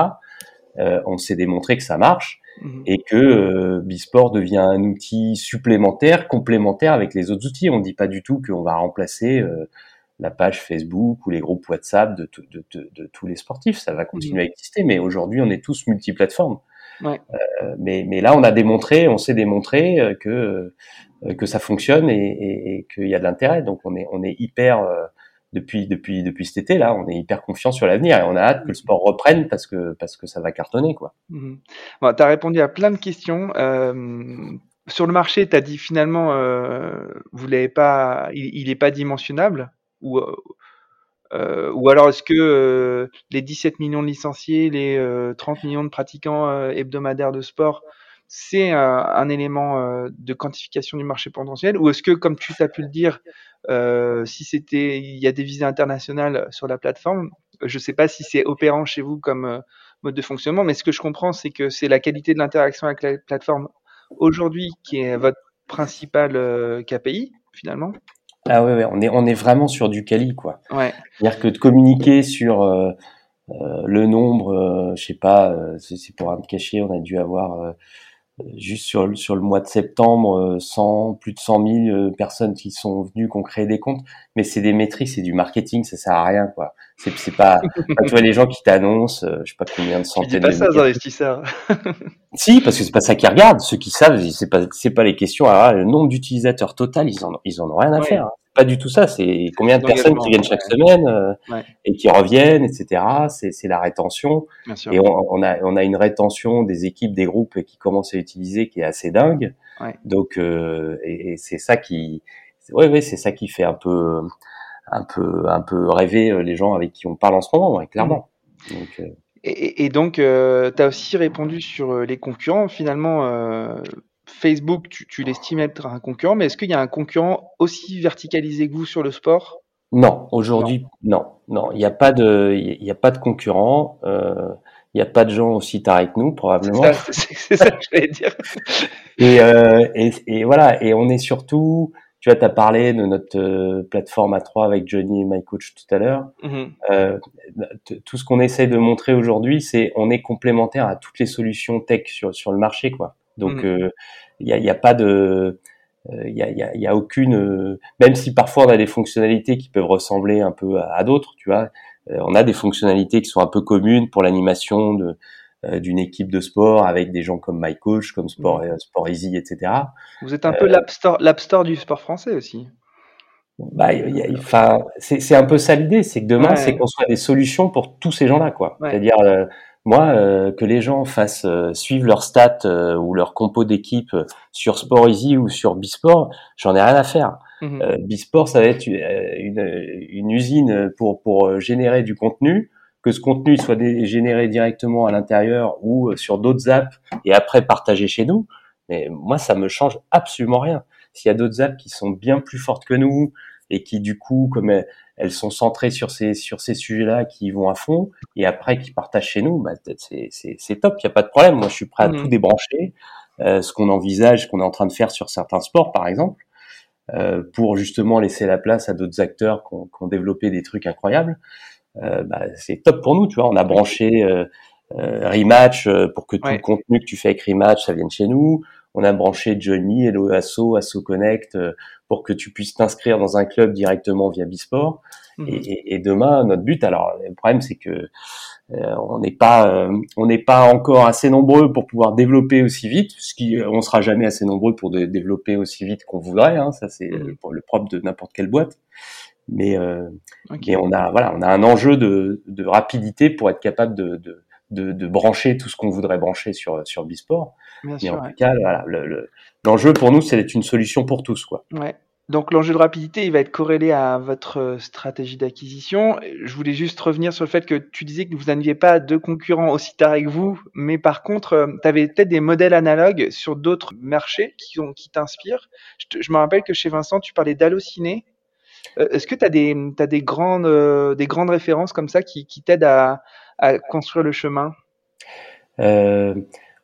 Euh, on s'est démontré que ça marche mmh. et que euh, Bisport devient un outil supplémentaire, complémentaire avec les autres outils. On dit pas du tout qu'on va remplacer euh, la page Facebook ou les groupes WhatsApp de, de, de, de tous les sportifs. Ça va continuer mmh. à exister, mais aujourd'hui on est tous multiplateformes. Ouais. Euh, mais, mais là, on a démontré, on s'est démontré que euh, que ça fonctionne et, et, et qu'il y a de l'intérêt. Donc on est on est hyper depuis depuis depuis cet été là, on est hyper confiant sur l'avenir et on a hâte que le sport reprenne parce que parce que ça va cartonner quoi. Mmh. Bon, tu as répondu à plein de questions. Euh, sur le marché, tu as dit finalement euh, vous l'avez pas il n'est pas dimensionnable ou euh, ou alors est-ce que les 17 millions de licenciés, les 30 millions de pratiquants hebdomadaires de sport c'est un, élément euh, de quantification du marché potentiel ou est-ce que, comme tu as pu le dire, euh, si c'était, il y a des visées internationales sur la plateforme, je ne sais pas si c'est opérant chez vous comme euh, mode de fonctionnement, mais ce que je comprends, c'est que c'est la qualité de l'interaction avec la plateforme aujourd'hui qui est votre principal KPI finalement. Ah ouais, ouais, on est on est vraiment sur du quali quoi. Ouais. C'est-à-dire que de communiquer sur euh, euh, le nombre, euh, je sais pas, euh, c'est pour un cacher, on a dû avoir euh, juste sur le, sur le mois de septembre, euh, 100, plus de 100 000 euh, personnes qui sont venues, qui ont créé des comptes. Mais c'est des métriques, c'est du marketing, ça sert à rien, quoi. C'est, c'est pas, tu vois, les gens qui t'annoncent, euh, je sais pas combien de Tu dis centaines pas de ça aux investisseurs. *laughs* Si, parce que c'est pas ça qu'ils regardent. Ceux qui savent, c'est pas, c'est pas les questions. Alors, le nombre d'utilisateurs total, ils en, ils en ont rien à Ouais. faire. Pas du tout ça. C'est combien de personnes qui viennent chaque semaine euh, Ouais. et qui reviennent, etc. C'est, la rétention. Bien sûr. Et on, on a, on a une rétention des équipes, des groupes qui commencent à utiliser qui est assez dingue. Ouais. Donc, euh, et, et c'est ça qui, ouais, ouais, c'est ça qui fait un peu, un peu, un peu rêver euh, les gens avec qui on parle en ce moment, clairement. Donc, euh, Et, et- donc, tu as aussi répondu sur les concurrents. Finalement, Facebook, tu, tu l'estimes être un concurrent, mais est-ce qu'il y a un concurrent aussi verticalisé que vous sur le sport? Non, aujourd'hui, non, non, il n'y a pas de, il y a pas de concurrents, euh, il n'y a pas de gens aussi tarés que nous probablement. ça, c'est- c'est ça que je voulais dire. *laughs* Et, euh, et, et voilà, et on est surtout, tu vois, tu as parlé de notre euh, plateforme A3 avec Johnny et My Coach tout à l'heure. Euh, t- tout ce qu'on essaye de montrer aujourd'hui, c'est on est complémentaire à toutes les solutions tech sur sur le marché, quoi. Donc euh, il y a, y a pas de euh, il y, a, y, a, y a aucune euh, même si parfois on a des fonctionnalités qui peuvent ressembler un peu à, à d'autres, tu vois, euh, on a des fonctionnalités qui sont un peu communes pour l'animation de d'une équipe de sport avec des gens comme My Coach, comme Sport euh, Sport Easy, etc. Vous êtes un peu l'App Store, du sport français aussi. Bah, enfin, c'est c'est un peu ça l'idée, c'est que demain, Ouais. c'est qu'on soit des solutions pour tous ces gens-là, quoi. Ouais. C'est-à-dire, euh, moi, euh, que les gens fassent euh, suivre leurs stats euh, ou leur compo d'équipe euh, sur Sport Easy ou sur Bisport, j'en ai rien à faire. Euh, Bisport, ça va être euh, une, une usine pour pour générer du contenu, que ce contenu soit généré directement à l'intérieur ou sur d'autres apps et après partagé chez nous. Mais moi, ça me change absolument rien. S'il y a d'autres apps qui sont bien plus fortes que nous et qui, du coup, comme elles, sont centrées sur ces sur ces sujets-là, qui vont à fond et après qui partagent chez nous, bah, c'est c'est c'est top. Il y a pas de problème. Moi, je suis prêt à tout débrancher. Euh, ce qu'on envisage, ce qu'on est en train de faire sur certains sports, par exemple, euh, pour justement laisser la place à d'autres acteurs qui ont, qui ont développé des trucs incroyables. Euh, bah, c'est top pour nous, tu vois. On a branché euh, euh, Rematch euh, pour que tout Ouais. le contenu que tu fais avec Rematch, ça vienne chez nous. On a branché Johnny, Hello Asso, Asso Connect euh, pour que tu puisses t'inscrire dans un club directement via Bisport. Mhm. Et, et- et demain, notre but, alors le problème c'est que euh, on n'est pas, euh, on n'est pas encore assez nombreux pour pouvoir développer aussi vite. Ce qui, euh, on sera jamais assez nombreux pour de- développer aussi vite qu'on voudrait. Hein, ça c'est Mhm. le propre de n'importe quelle boîte. Mais, euh, Ok. mais on a, voilà, on a un enjeu de, de rapidité pour être capable de, de, de, de brancher tout ce qu'on voudrait brancher sur sur Bisport. Bien Mais sûr. en ouais. tout cas, voilà, le- le- l'enjeu pour nous, c'est d'être une solution pour tous, quoi. Ouais. Donc l'enjeu de rapidité, il va être corrélé à votre euh, stratégie d'acquisition. Je voulais juste revenir sur le fait que tu disais que vous n'aviez pas de concurrents aussi tarés que vous, mais par contre, tu avais peut-être des modèles analogues sur d'autres marchés qui, ont, qui t'inspirent. Je, je me rappelle que chez Vincent, tu parlais d'Allociné. Euh, Est-ce que tu as, des, t'as des, grandes, euh, des grandes références comme ça qui, qui t'aident à, à construire le chemin? Euh,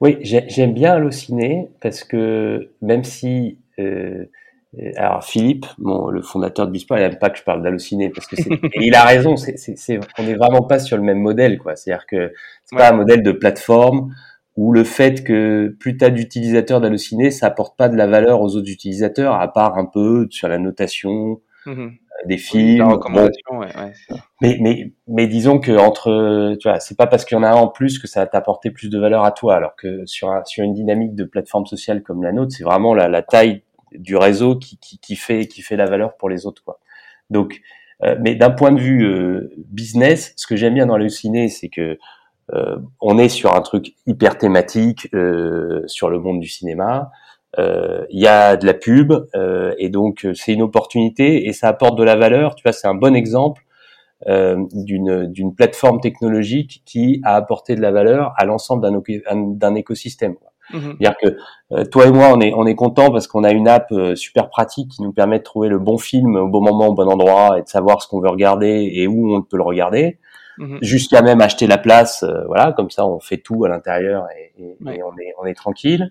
oui, j'ai- j'aime bien Allociné parce que même si euh, alors Philippe, le fondateur de Bisport, il aime pas que je parle d'Allociné parce que *laughs* il a raison, on n'est vraiment pas sur le même modèle quoi. C'est-à-dire que c'est pas Ouais. un modèle de plateforme où le fait que plus t'as d'utilisateurs d'Allociné, ça apporte pas de la valeur aux autres utilisateurs à part un peu sur la notation Mhm. des films. La Bon, recommandation, ouais, ouais, c'est ça. mais, mais, mais disons que entre, tu vois, c'est pas parce qu'il y en a un en plus que ça va t'apporter plus de valeur à toi, alors que sur, un, sur une dynamique de plateforme sociale comme la nôtre, c'est vraiment la, la taille du réseau qui, qui, qui fait qui fait la valeur pour les autres, quoi. Donc, euh, mais d'un point de vue euh, business, ce que j'aime bien dans le ciné, c'est que euh, on est sur un truc hyper thématique euh, sur le monde du cinéma. Euh, Il y a de la pub euh, et donc euh, c'est une opportunité et ça apporte de la valeur. Tu vois, c'est un bon exemple euh, d'une d'une plateforme technologique qui a apporté de la valeur à l'ensemble d'un écosystème. Mhm. C'est-à-dire que euh, toi et moi, on est on est content parce qu'on a une app euh, super pratique qui nous permet de trouver le bon film au bon moment, au bon endroit et de savoir ce qu'on veut regarder et où on peut le regarder Mhm. jusqu'à même acheter la place, euh, voilà, comme ça on fait tout à l'intérieur et, et- Ouais. et on est on est tranquille.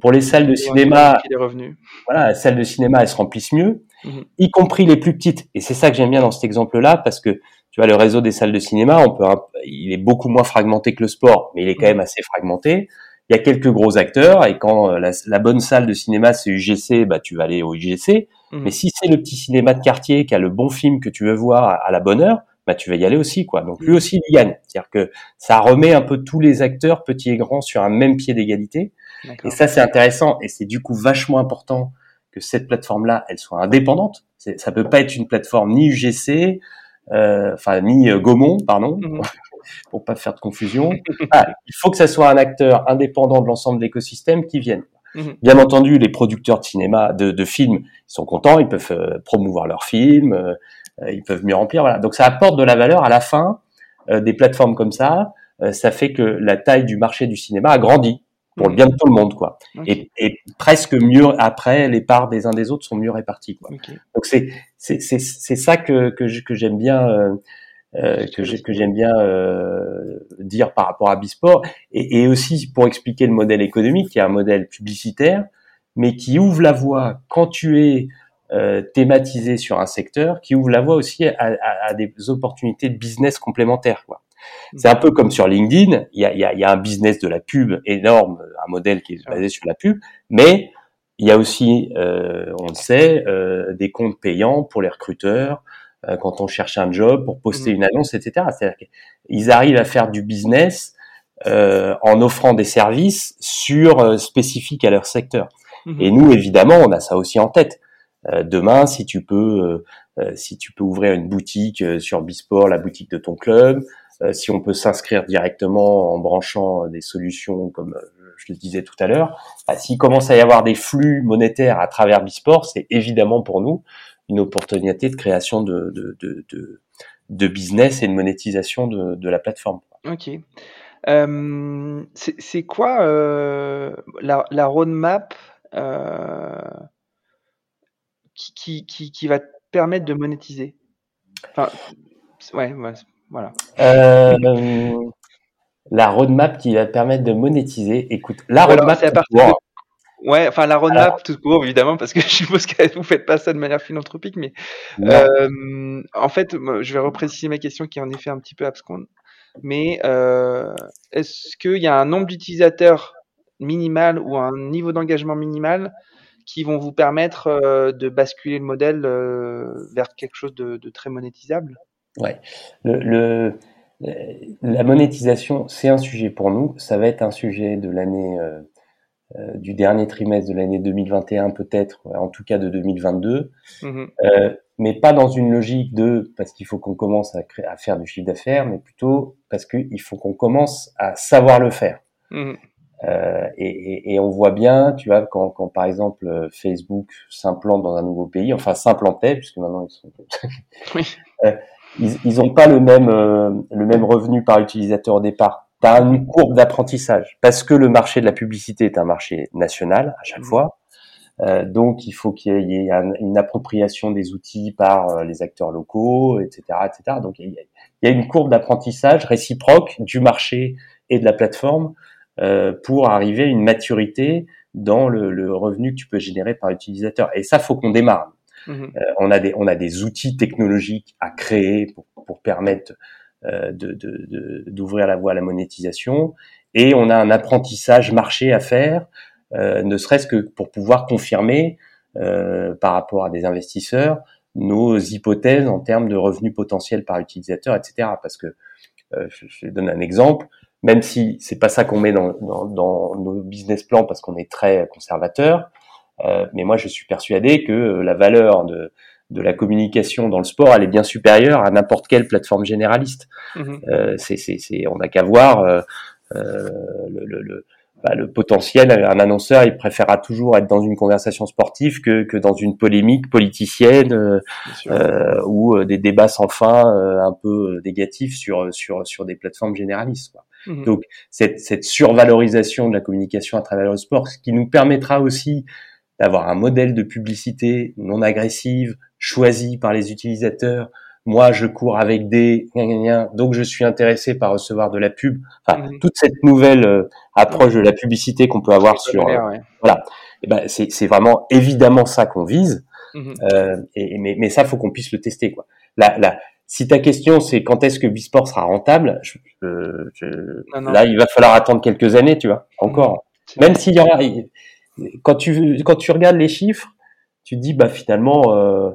Pour les salles de cinéma, les revenus. voilà, les salles de cinéma elles se remplissent mieux mhm. y compris les plus petites. Et c'est ça que j'aime bien dans cet exemple-là, parce que tu vois, le réseau des salles de cinéma, on peut, il est beaucoup moins fragmenté que le sport, mais il est quand mhm. même assez fragmenté. Il y a quelques gros acteurs, et quand euh, la, bonne salle de cinéma c'est UGC, bah tu vas aller au UGC. Mhm. Mais si c'est le petit cinéma de quartier qui a le bon film que tu veux voir à la bonne heure, bah tu vas y aller aussi quoi. Donc lui aussi il gagne. C'est-à-dire que ça remet un peu tous les acteurs petits et grands sur un même pied d'égalité. Et ça c'est intéressant et c'est du coup vachement important que cette plateforme là elle soit indépendante. Ça peut pas être une plateforme ni UGC, euh, enfin ni euh, Gaumont pardon. Mhm. *laughs* pour pas faire de confusion. Ah, il faut que ça soit un acteur indépendant de l'ensemble de l'écosystème qui vienne. Mhm. Bien entendu, les producteurs de cinéma, de, de films, ils sont contents, ils peuvent euh, promouvoir leurs films, euh, euh, ils peuvent mieux remplir. Voilà. Donc ça apporte de la valeur à la fin des plateformes comme ça. ça fait que la taille du marché du cinéma a grandi pour le bien de tout le monde, quoi. Et, et, presque mieux après, les parts des uns des autres sont mieux réparties, quoi. Donc c'est c'est c'est ça que que j'aime bien euh, que j'aime bien euh, dire par rapport à Bisport, et, et, aussi pour expliquer le modèle économique, qui est un modèle publicitaire, mais qui ouvre la voie quand tu es euh, thématisé sur un secteur, qui ouvre la voie aussi à, à, à des opportunités de business complémentaires. Quoi. C'est un peu comme sur LinkedIn, il y a, y, a, y a, un business de la pub énorme, un modèle qui est basé sur la pub, mais il y a aussi, euh, on le sait, euh, des comptes payants pour les recruteurs, euh, quand on cherche un job, pour poster mmh. une annonce, etc. C'est-à-dire qu'ils arrivent à faire du business en offrant des services sur spécifiques à leur secteur. Mmh. Et nous, évidemment, on a ça aussi en tête. Demain, si tu peux, si tu peux ouvrir une boutique sur Bisport, la boutique de ton club, si on peut s'inscrire directement en branchant des solutions comme je le disais tout à l'heure, bah, s'il commence à y avoir des flux monétaires à travers Bisport, c'est évidemment pour nous une opportunité de création de, de, de, business et de monétisation de, la plateforme. Ok. Euh, c'est quoi euh, la, roadmap euh, qui, qui, qui, va te permettre de monétiser? Enfin, ouais, voilà. Euh, la roadmap qui va te permettre de monétiser. Écoute, la roadmap, c'est à partir Ouais, enfin la roadmap tout court évidemment parce que *laughs* je suppose que vous faites pas ça de manière philanthropique, mais euh, en fait, je vais repréciser ma question qui est en effet un petit peu absconde. Mais euh, est-ce qu'il y a un nombre d'utilisateurs minimal ou un niveau d'engagement minimal qui vont vous permettre euh, de basculer le modèle euh, vers quelque chose de, de très monétisable? Ouais, le, le, la monétisation c'est un sujet pour nous. Ça va être un sujet de l'année euh, euh, du dernier trimestre de l'année 2021 peut-être, en tout cas de 2022, mmh euh, mais pas dans une logique de parce qu'il faut qu'on commence à, créer, à faire du chiffre d'affaires, mais plutôt parce qu'il faut qu'on commence à savoir le faire. Mmh euh, et, et, et, on voit bien, tu vois, quand, quand par exemple Facebook s'implante dans un nouveau pays, enfin s'implantait, puisque maintenant ils sont, oui. *laughs* euh, ils n'ont pas le même euh, le même revenu par utilisateur au départ tu as une courbe d'apprentissage parce que le marché de la publicité est un marché national à chaque mmh. fois. Euh, donc, il faut qu'il y ait une appropriation des outils par euh, les acteurs locaux, etc., etc. Donc, il y a, une courbe d'apprentissage réciproque du marché et de la plateforme euh, pour arriver à une maturité dans le, le, revenu que tu peux générer par utilisateur. Et ça, faut qu'on démarre. Mmh. Euh, on a des on outils technologiques à créer pour, permettre euh, d'ouvrir la voie à la monétisation. Et on a un apprentissage marché à faire, euh, ne serait-ce que pour pouvoir confirmer par rapport à des investisseurs nos hypothèses en termes de revenus potentiels par utilisateur, etc. Parce que je, donne un exemple, même si c'est pas ça qu'on met dans, dans, nos business plans parce qu'on est très conservateur, mais moi je suis persuadé que la valeur de de la communication dans le sport, elle est bien supérieure à n'importe quelle plateforme généraliste. Mhm. Euh, c'est, c'est, on n'a qu'à voir euh, euh, le, le, le, bah, le, potentiel. Un annonceur, il préférera toujours être dans une conversation sportive que, que dans une polémique politicienne euh, euh, ou euh, des débats sans fin un peu négatifs sur, sur, sur des plateformes généralistes. Quoi. Mhm. Donc cette, cette survalorisation de la communication à travers le sport, ce qui nous permettra aussi d'avoir un modèle de publicité non agressive, choisi par les utilisateurs. Moi, je cours avec des donc je suis intéressé par recevoir de la pub. Enfin, mhm. toute cette nouvelle euh, approche de la publicité qu'on peut avoir sur euh, voilà. Et eh ben c'est vraiment évidemment ça qu'on vise. Mmh et, mais, mais ça, faut qu'on puisse le tester. Quoi. La, la, si ta question c'est quand est-ce que Bisport sera rentable, je, là il va falloir attendre quelques années, tu vois, encore. Même s'il y aura, quand tu quand tu regardes les chiffres, tu te dis bah finalement euh,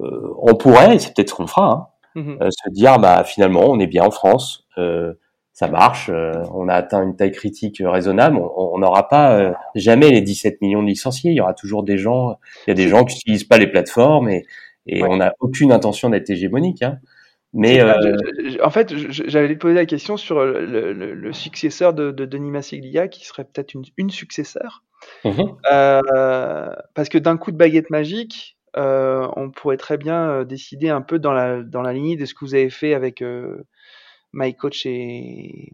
euh, on pourrait, et c'est peut-être ce qu'on fera, hein, mhm. euh, se dire bah finalement on est bien en France, ça marche, on a atteint une taille critique raisonnable, on n'aura pas jamais les 17 millions de licenciés, il y aura toujours des gens, il y a des gens qui n'utilisent pas les plateformes et et on n'a aucune intention d'être hégémonique. Hein. Mais euh... en fait, j'allais te poser la question sur le, le, le successeur de, de, Denis Massiglia, qui serait peut-être une, une successeur. Mmh euh, parce que d'un coup de baguette magique, euh, on pourrait très bien euh, décider un peu dans la, dans la lignée de ce que vous avez fait avec euh, MyCoach et,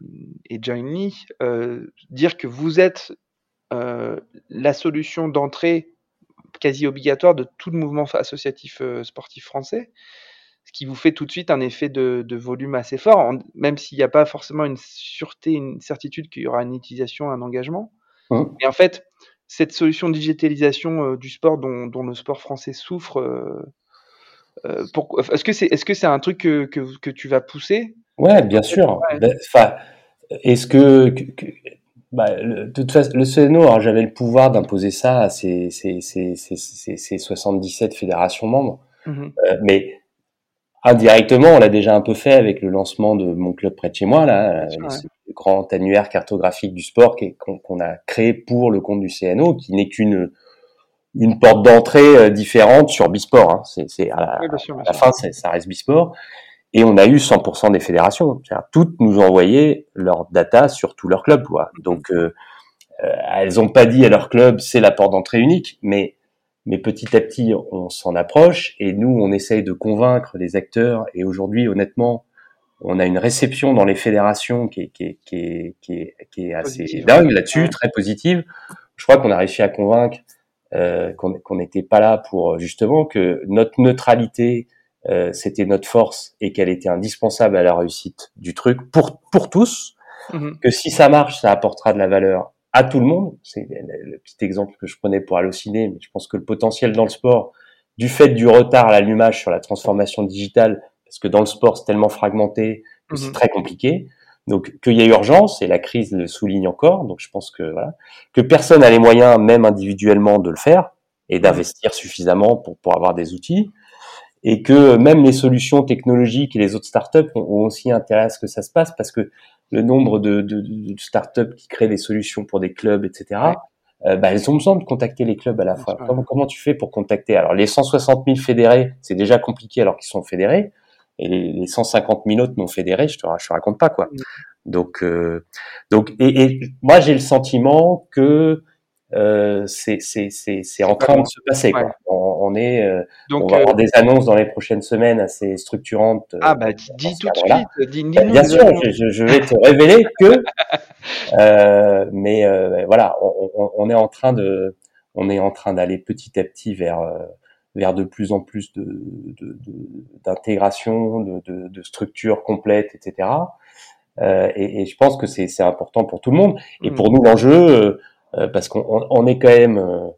et Join euh, dire que vous êtes la solution d'entrée quasi obligatoire de tout le mouvement associatif sportif français, ce qui vous fait tout de suite un effet de, volume assez fort, même s'il n'y a pas forcément une sûreté, une certitude qu'il y aura une utilisation, un engagement. Mmh. Mais en fait, cette solution de digitalisation euh, du sport dont, le sport français souffre, euh, est-ce que c'est est -ce c'est un truc que, que, tu vas pousser? Ouais, bien sûr. Ben, enfin, est-ce que, bah, le, de toute façon, le CNO, j'avais le pouvoir d'imposer ça à ces, ces, ces, ces, 77 fédérations membres. Mhm. Euh, mais indirectement, on l'a déjà un peu fait avec le lancement de mon club près de chez moi, là, grand annuaire cartographique du sport qu'on a créé pour le compte du CNO, qui n'est qu'une une porte d'entrée euh, différente sur Bisport. Hein. C'est à la, à la fin, ça reste Bisport. Et on a eu 100% des fédérations. Toutes nous ont envoyé leur data sur tous leurs clubs. Quoi. Donc, euh, euh elles n'ont pas dit à leur club c'est la porte d'entrée unique, mais mais petit à petit on s'en approche et nous on essaye de convaincre les acteurs. Et aujourd'hui, honnêtement, on a une réception dans les fédérations qui est qui est qui est qui est, qui est assez dingue là-dessus, très positive. Je crois qu'on a réussi à convaincre euh, qu'on n'était pas là pour justement que notre neutralité euh, c'était notre force et qu'elle était indispensable à la réussite du truc pour pour tous. Mhm. Que si ça marche, ça apportera de la valeur à tout le monde. C'est le, petit exemple que je prenais pour halluciner, mais je pense que le potentiel dans le sport, du fait du retard à l'allumage sur la transformation digitale, parce que dans le sport c'est tellement fragmenté que c'est mhm. très compliqué. Donc qu'il y a urgence et la crise le souligne encore. Donc je pense que voilà que personne n'a les moyens, même individuellement, de le faire et mhm. d'investir suffisamment pour pour avoir des outils et que même les solutions technologiques et les autres startups ont, aussi intérêt à ce que ça se passe parce que le nombre de, de, de startups qui créent des solutions pour des clubs, etc., euh, bah, elles ont besoin de contacter les clubs à la fois. Comment, comment tu fais pour contacter? Alors les 160 000 fédérés, c'est déjà compliqué alors qu'ils sont fédérés, et les, les 150 000 autres non fédérés, je te, je te raconte pas quoi. Donc, euh, donc, et, et moi j'ai le sentiment que euh, c'est en train de se passer. Quoi. On, est, euh, Donc, on va avoir euh, des annonces dans les prochaines semaines assez structurantes. Ah bah dis, tout de suite, dis, bah, Bien sûr, je, je, vais te révéler que, *laughs* mais voilà, on, on, est en train de, on est en train d'aller petit à petit vers vers de plus en plus de d'intégration, de, de, de, structures complètes, etc. Euh, et, et, je pense que c'est important pour tout le monde. Et mmh. pour nous, l'enjeu, euh, parce qu'on on est quand même euh,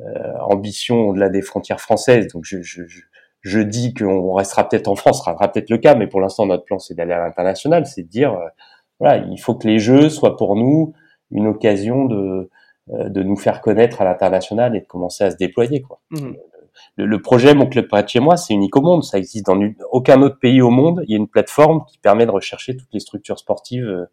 euh, ambition au-delà des frontières françaises. Donc je, je, je dis qu'on restera peut-être en France, ce sera peut-être le cas, mais pour l'instant notre plan c'est d'aller à l'international, c'est de dire voilà, il faut que les jeux soient pour nous une occasion de de nous faire connaître à l'international et de commencer à se déployer quoi. Mmh. Le, projet Mon club près de chez moi, c'est unique au monde. Ça existe dans aucun autre pays au monde. Il y a une plateforme qui permet de rechercher toutes les structures sportives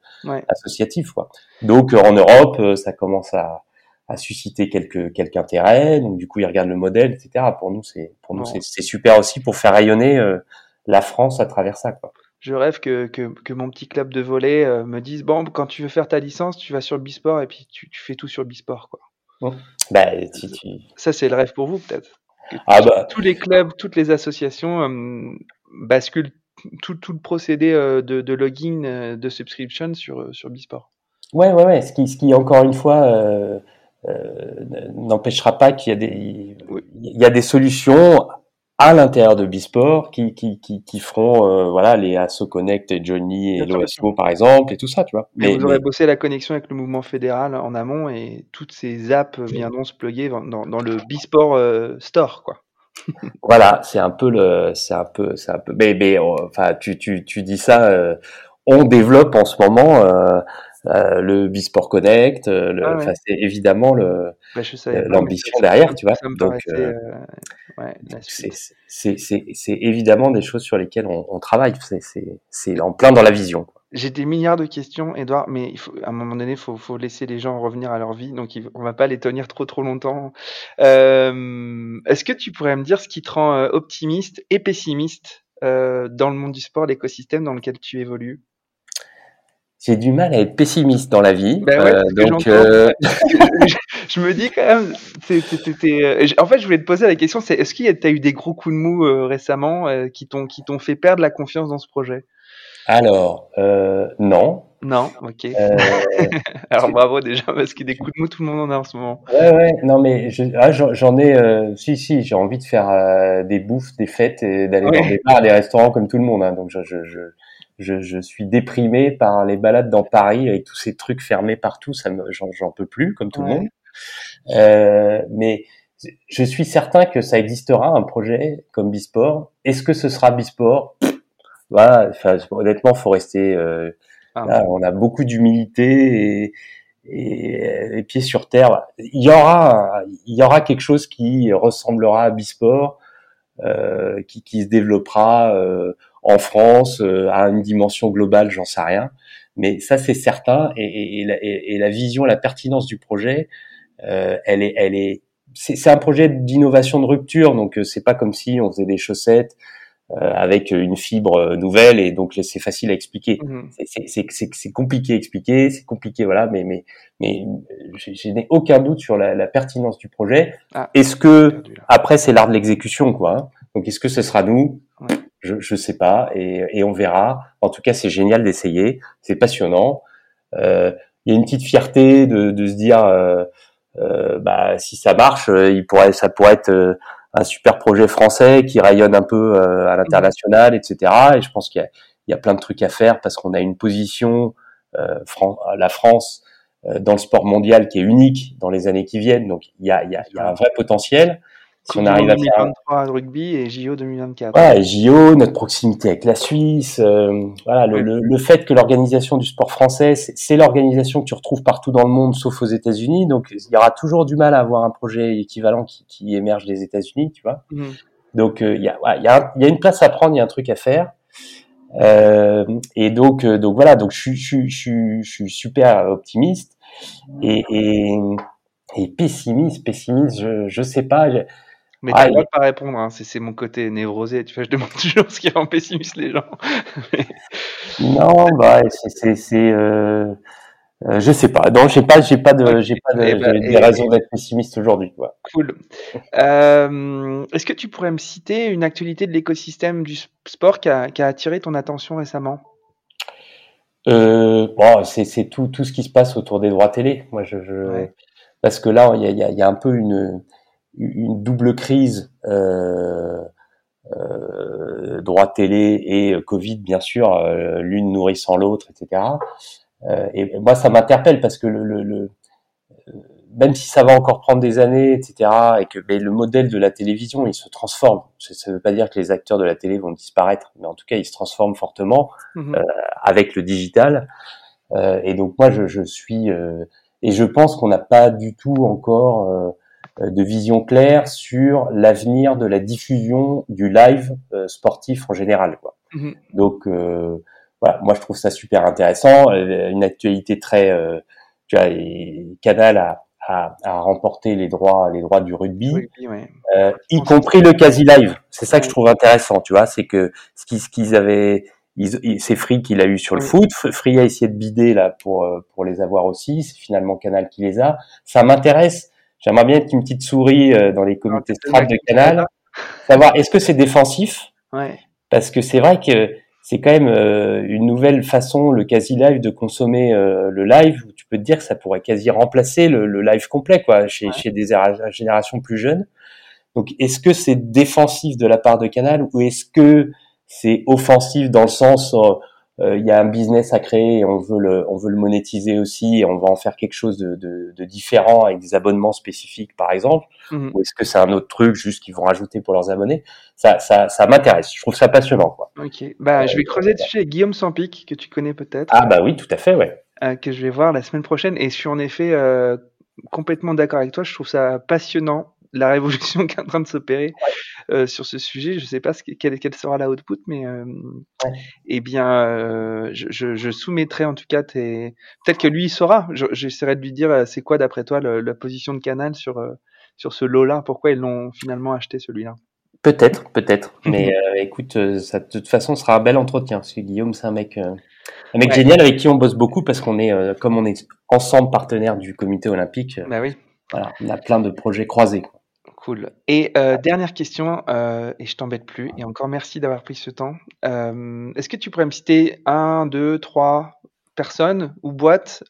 associatives. Quoi. Donc en Europe, ça commence à, à susciter quelques quelques intérêts. Donc du coup, ils regardent le modèle, etc. Pour nous, c'est pour nous c'est super aussi pour faire rayonner euh, la France à travers ça. Quoi. Je rêve que, que, que mon petit club de volley euh, me dise bon, quand tu veux faire ta licence, tu vas sur le bisport et puis tu, tu fais tout sur le bisport, quoi. Bah, Ça, c'est le rêve pour vous, peut-être. Ah bah. Tous les clubs, toutes les associations euh, basculent tout, tout, le procédé de, de, login, de subscription sur, sur Bisport. Ouais, ouais, ouais. Ce qui, ce qui encore une fois, euh, n'empêchera pas qu'il y a des il y a des solutions à l'intérieur de Bisport qui qui qui, qui feront euh, voilà les Asso Connect et Johnny et l'OSO par exemple et tout ça tu vois mais, vous aurez bossé la connexion avec le mouvement fédéral en amont et toutes ces apps viendront se plugger dans, dans, le Bisport euh, Store quoi *laughs* voilà, c'est un peu le, c'est un peu, c'est un peu. Mais, mais enfin, tu, tu, tu dis ça. Euh, on développe en ce moment euh, le Bisport Connect. Le, Ah ouais. c'est évidemment le Bah, mais l'ambition derrière, tu vois. Donc, euh, euh, ouais, c'est, suite. c'est, c'est, c'est évidemment des choses sur lesquelles on, on travaille. C'est, c'est, c'est en plein dans la vision. quoi. J'ai des milliards de questions, Edouard, mais il faut, à un moment donné, il faut, faut laisser les gens revenir à leur vie, donc on va pas les tenir trop trop longtemps. Euh, Est-ce que tu pourrais me dire ce qui te rend euh, optimiste et pessimiste euh, dans le monde du sport, l'écosystème dans lequel tu évolues? J'ai du mal à être pessimiste dans la vie. Ben ouais, Euh, donc, euh, *laughs* je, me dis quand même, c'est- c'est- c'était, euh, j- en fait, je voulais te poser la question, c'est est-ce qu'il y a, t'as eu des gros coups de mou euh, récemment euh, qui t'ont qui t'ont fait perdre la confiance dans ce projet? Alors, euh, non. Non, ok. Euh, *laughs* Alors bravo déjà parce que des coups de mou, tout le monde en a en ce moment. Ouais, ouais, non, mais je, ah, j'en j'en ai, euh, si, si, j'ai envie de faire euh, des bouffes, des fêtes et d'aller Ouais. dans des bars, des restaurants comme tout le monde. Hein, donc, je, je, je, je, je suis déprimé par les balades dans Paris avec tous ces trucs fermés partout. Ça me, j'en, peux plus, comme tout Ouais. le monde. Euh, mais je suis certain que ça existera un projet comme Bisport. Est-ce que ce sera Bisport? Voilà, enfin, honnêtement, faut rester. Euh, Ah, Là, on a beaucoup d'humilité et, et euh, les pieds sur terre. Il y aura, il y aura quelque chose qui ressemblera à Bisport, euh, qui, qui se développera euh, en France euh, à une dimension globale, j'en sais rien. Mais ça, c'est certain. Et, et- et la, et- la vision, la pertinence du projet, euh, elle est, elle est. C'est c'est un projet d'innovation de rupture, donc euh, c'est pas comme si on faisait des chaussettes euh, avec une fibre euh, nouvelle et donc c'est facile à expliquer mhm. c'est- c'est c'est c'est c'est compliqué à expliquer, c'est compliqué voilà, mais mais mais je, je n'ai aucun doute sur la, la pertinence du projet. Ah. Est-ce que après c'est l'art de l'exécution quoi hein? Donc est-ce que ce sera nous? Ouais. Je je sais pas et et on verra. En tout cas c'est génial d'essayer, c'est passionnant. Euh, Il y a une petite fierté de de se dire euh, euh, bah si ça marche, euh, il pourrait ça pourrait être un super projet français qui rayonne un peu à l'international, etc. Et je pense qu'il y y a plein de trucs à faire parce qu'on a une position, Fran- la France, dans le sport mondial qui est unique dans les années qui viennent. Donc il y a, y a, il y a un vrai potentiel. Si on arrive Monde à faire 2023 de rugby et JO 2024. voilà, et JO, notre proximité avec la Suisse, euh, voilà, le, le, le fait que l'organisation du sport français, c'est l'organisation que tu retrouves partout dans le monde, sauf aux États-Unis. Donc il y aura toujours du mal à avoir un projet équivalent qui, qui émerge des États-Unis, tu vois. Mhm. Donc euh, il y, a, ouais, y, a y a une place à prendre, il y a un truc à faire. Euh, et donc donc voilà, donc je, suis- je, je, je suis super optimiste et, et, et pessimiste, pessimiste, je je sais pas. Mais Ah, t'as le droit de pas répondre, hein. c'est mon côté névrosé. Tu vois, je demande *laughs* toujours ce qui rend pessimiste les gens. *laughs* Non, *laughs* bah c'est euh, euh, je sais pas. Non, j'ai pas j'ai pas de j'ai pas de Eh j'ai des raisons d'être pessimiste aujourd'hui. Cool. Euh, Est-ce que tu pourrais me citer une actualité de l'écosystème du sport qui a, qui a attiré ton attention récemment? Euh, bon, c'est tout tout ce qui se passe autour des droits télé. Moi, je, je Ouais. parce que là, il y a, y a, y a un peu une une double crise. Euh, euh, droit télé et Covid, bien sûr, euh, l'une nourrissant l'autre, etc. Euh, et moi, ça m'interpelle parce que le, le, le- euh, même si ça va encore prendre des années, etc., et que mais le modèle de la télévision, il se transforme. Ça ne veut pas dire que les acteurs de la télé vont disparaître, mais en tout cas, ils se transforment fortement Mhm. avec le digital. Euh, et donc moi, je, je suis euh, et je pense qu'on n'a pas du tout encore euh, de vision claire sur l'avenir de la diffusion du live euh, sportif en général. Quoi. Mhm. Donc euh, voilà, moi je trouve ça super intéressant, euh, une actualité très, euh, tu vois, et Canal a, a, a remporté les droits, les droits du rugby, Rugby, ouais. euh, y compris le quasi live. C'est ça que je trouve intéressant, tu vois, c'est que ce qu'ils qu'ils avaient, c'est Free qui l'a eu sur le Oui. foot. Free a essayé de bider là pour euh, pour les avoir aussi. C'est finalement Canal qui les a. Ça m'intéresse. J'aimerais bien être une petite souris euh, dans les comités de Canal. Savoir est-ce que c'est défensif? Ouais. Parce que c'est vrai que c'est quand même euh, une nouvelle façon, le quasi live, de consommer euh, le live. Où tu peux te dire que ça pourrait quasi remplacer le, le live complet, quoi, chez, Ouais. chez des générations plus jeunes. Donc, est-ce que c'est défensif de la part de Canal ou est-ce que c'est offensif dans le sens il y a un business à créer et on veut le, on veut le monétiser aussi et on va en faire quelque chose de, de, de différent avec des abonnements spécifiques par exemple. Mhm. ou est-ce que c'est un autre truc juste qu'ils vont rajouter pour leurs abonnés? Ça ça, ça m'intéresse. Je trouve ça passionnant quoi. Ok, bah, je vais creuser dessus avec Guillaume Sampic, que tu connais peut-être, ah bah oui tout à fait ouais. Euh, que je vais voir la semaine prochaine. Et je suis en effet euh, complètement d'accord avec toi. Je trouve ça passionnant, la *laughs* révolution qui est en train de s'opérer euh, sur ce sujet. Je sais pas ce que- quelle, quelle sera la output, mais euh, Ouais. eh bien, euh, je, je, je soumettrai en tout cas tes. Peut-être que lui il saura. Je- J'essaierai de lui dire c'est quoi d'après toi le- la position de Canal sur sur ce lot-là? Pourquoi ils l'ont finalement acheté celui-là? peut-être peut-être *laughs* mais écoute ça de toute façon sera un bel entretien parce que Guillaume c'est un mec un mec Ouais. génial avec qui on bosse beaucoup parce qu'on est comme on est ensemble partenaires du comité olympique Bah oui. voilà on a plein de projets croisés quoi. Cool. Et euh, dernière question, euh, et je t'embête plus, et encore merci d'avoir pris ce temps. Euh, Est-ce que tu pourrais me citer un, deux, trois personnes ou boîtes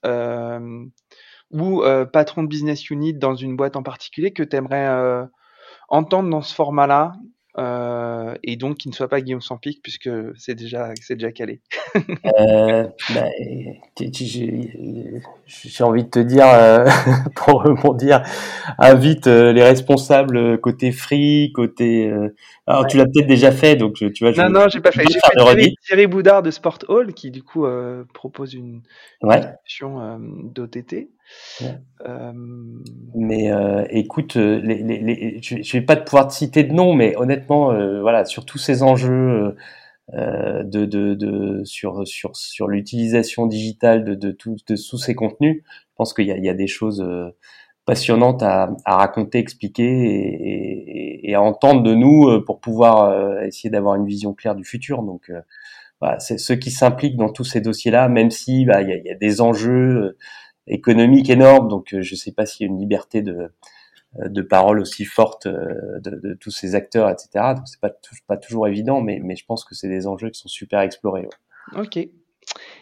ou patron de business unit dans une boîte en particulier que tu aimerais entendre dans ce format-là? Euh, et donc qui ne soit pas Guillaume Sampic puisque c'est déjà c'est déjà calé. *laughs* Euh, bah, j'ai envie de te dire, euh, *laughs* pour rebondir, invite euh, les responsables euh, côté free, côté. euh, alors tu l'as peut-être déjà fait, donc je- tu vois. Je, Non non j'ai pas fait. je vais J'ai fait de Thierry. Thierry Boudard de Sport Hall qui du coup euh, propose une Ouais. solution euh, d'OTT. Ouais. Euh, Mais euh, écoute, euh, les, les, les, je, je vais pas te pouvoir te citer de nom, mais honnêtement, euh, voilà, sur tous ces enjeux de, de, de sur sur sur l'utilisation digitale de de, tout, de tous ces contenus, je pense qu'il y a, il y a des choses passionnantes à, à raconter, expliquer et, et, et à entendre de nous pour pouvoir essayer d'avoir une vision claire du futur. Donc voilà, c'est ceux qui s'impliquent dans tous ces dossiers-là, même si bah, il y, a, il y a des enjeux économiques énormes, donc euh, je sais pas s'il y a une liberté de euh, de parole aussi forte euh, de, tous ces acteurs, etc. Donc c'est pas pas toujours évident, mais mais je pense que c'est des enjeux qui sont super explorés. ouais. ok.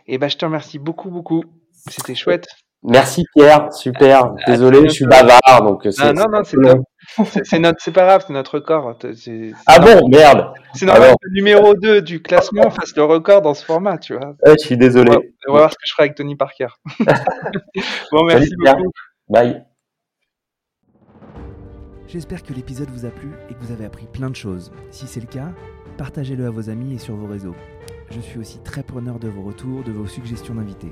Et ben je te remercie beaucoup beaucoup. C'était chouette. Merci Pierre, super. Désolé, je suis bavard, donc euh, c'est Ah, non non c'est c'est-. C'est- C'est notre c'est pas grave c'est notre record. C'est c'est Ah bon, merde. C'est normal Alors. que le numéro 2 du classement fasse le record dans ce format tu vois. Ouais, je suis désolé. On va, on va voir ce que je ferai avec Tony Parker. *laughs* bon merci Salut, Pierre. beaucoup. Bye. J'espère que l'épisode vous a plu et que vous avez appris plein de choses. Si c'est le cas, partagez-le à vos amis et sur vos réseaux. Je suis aussi très preneur de vos retours, de vos suggestions d'invités.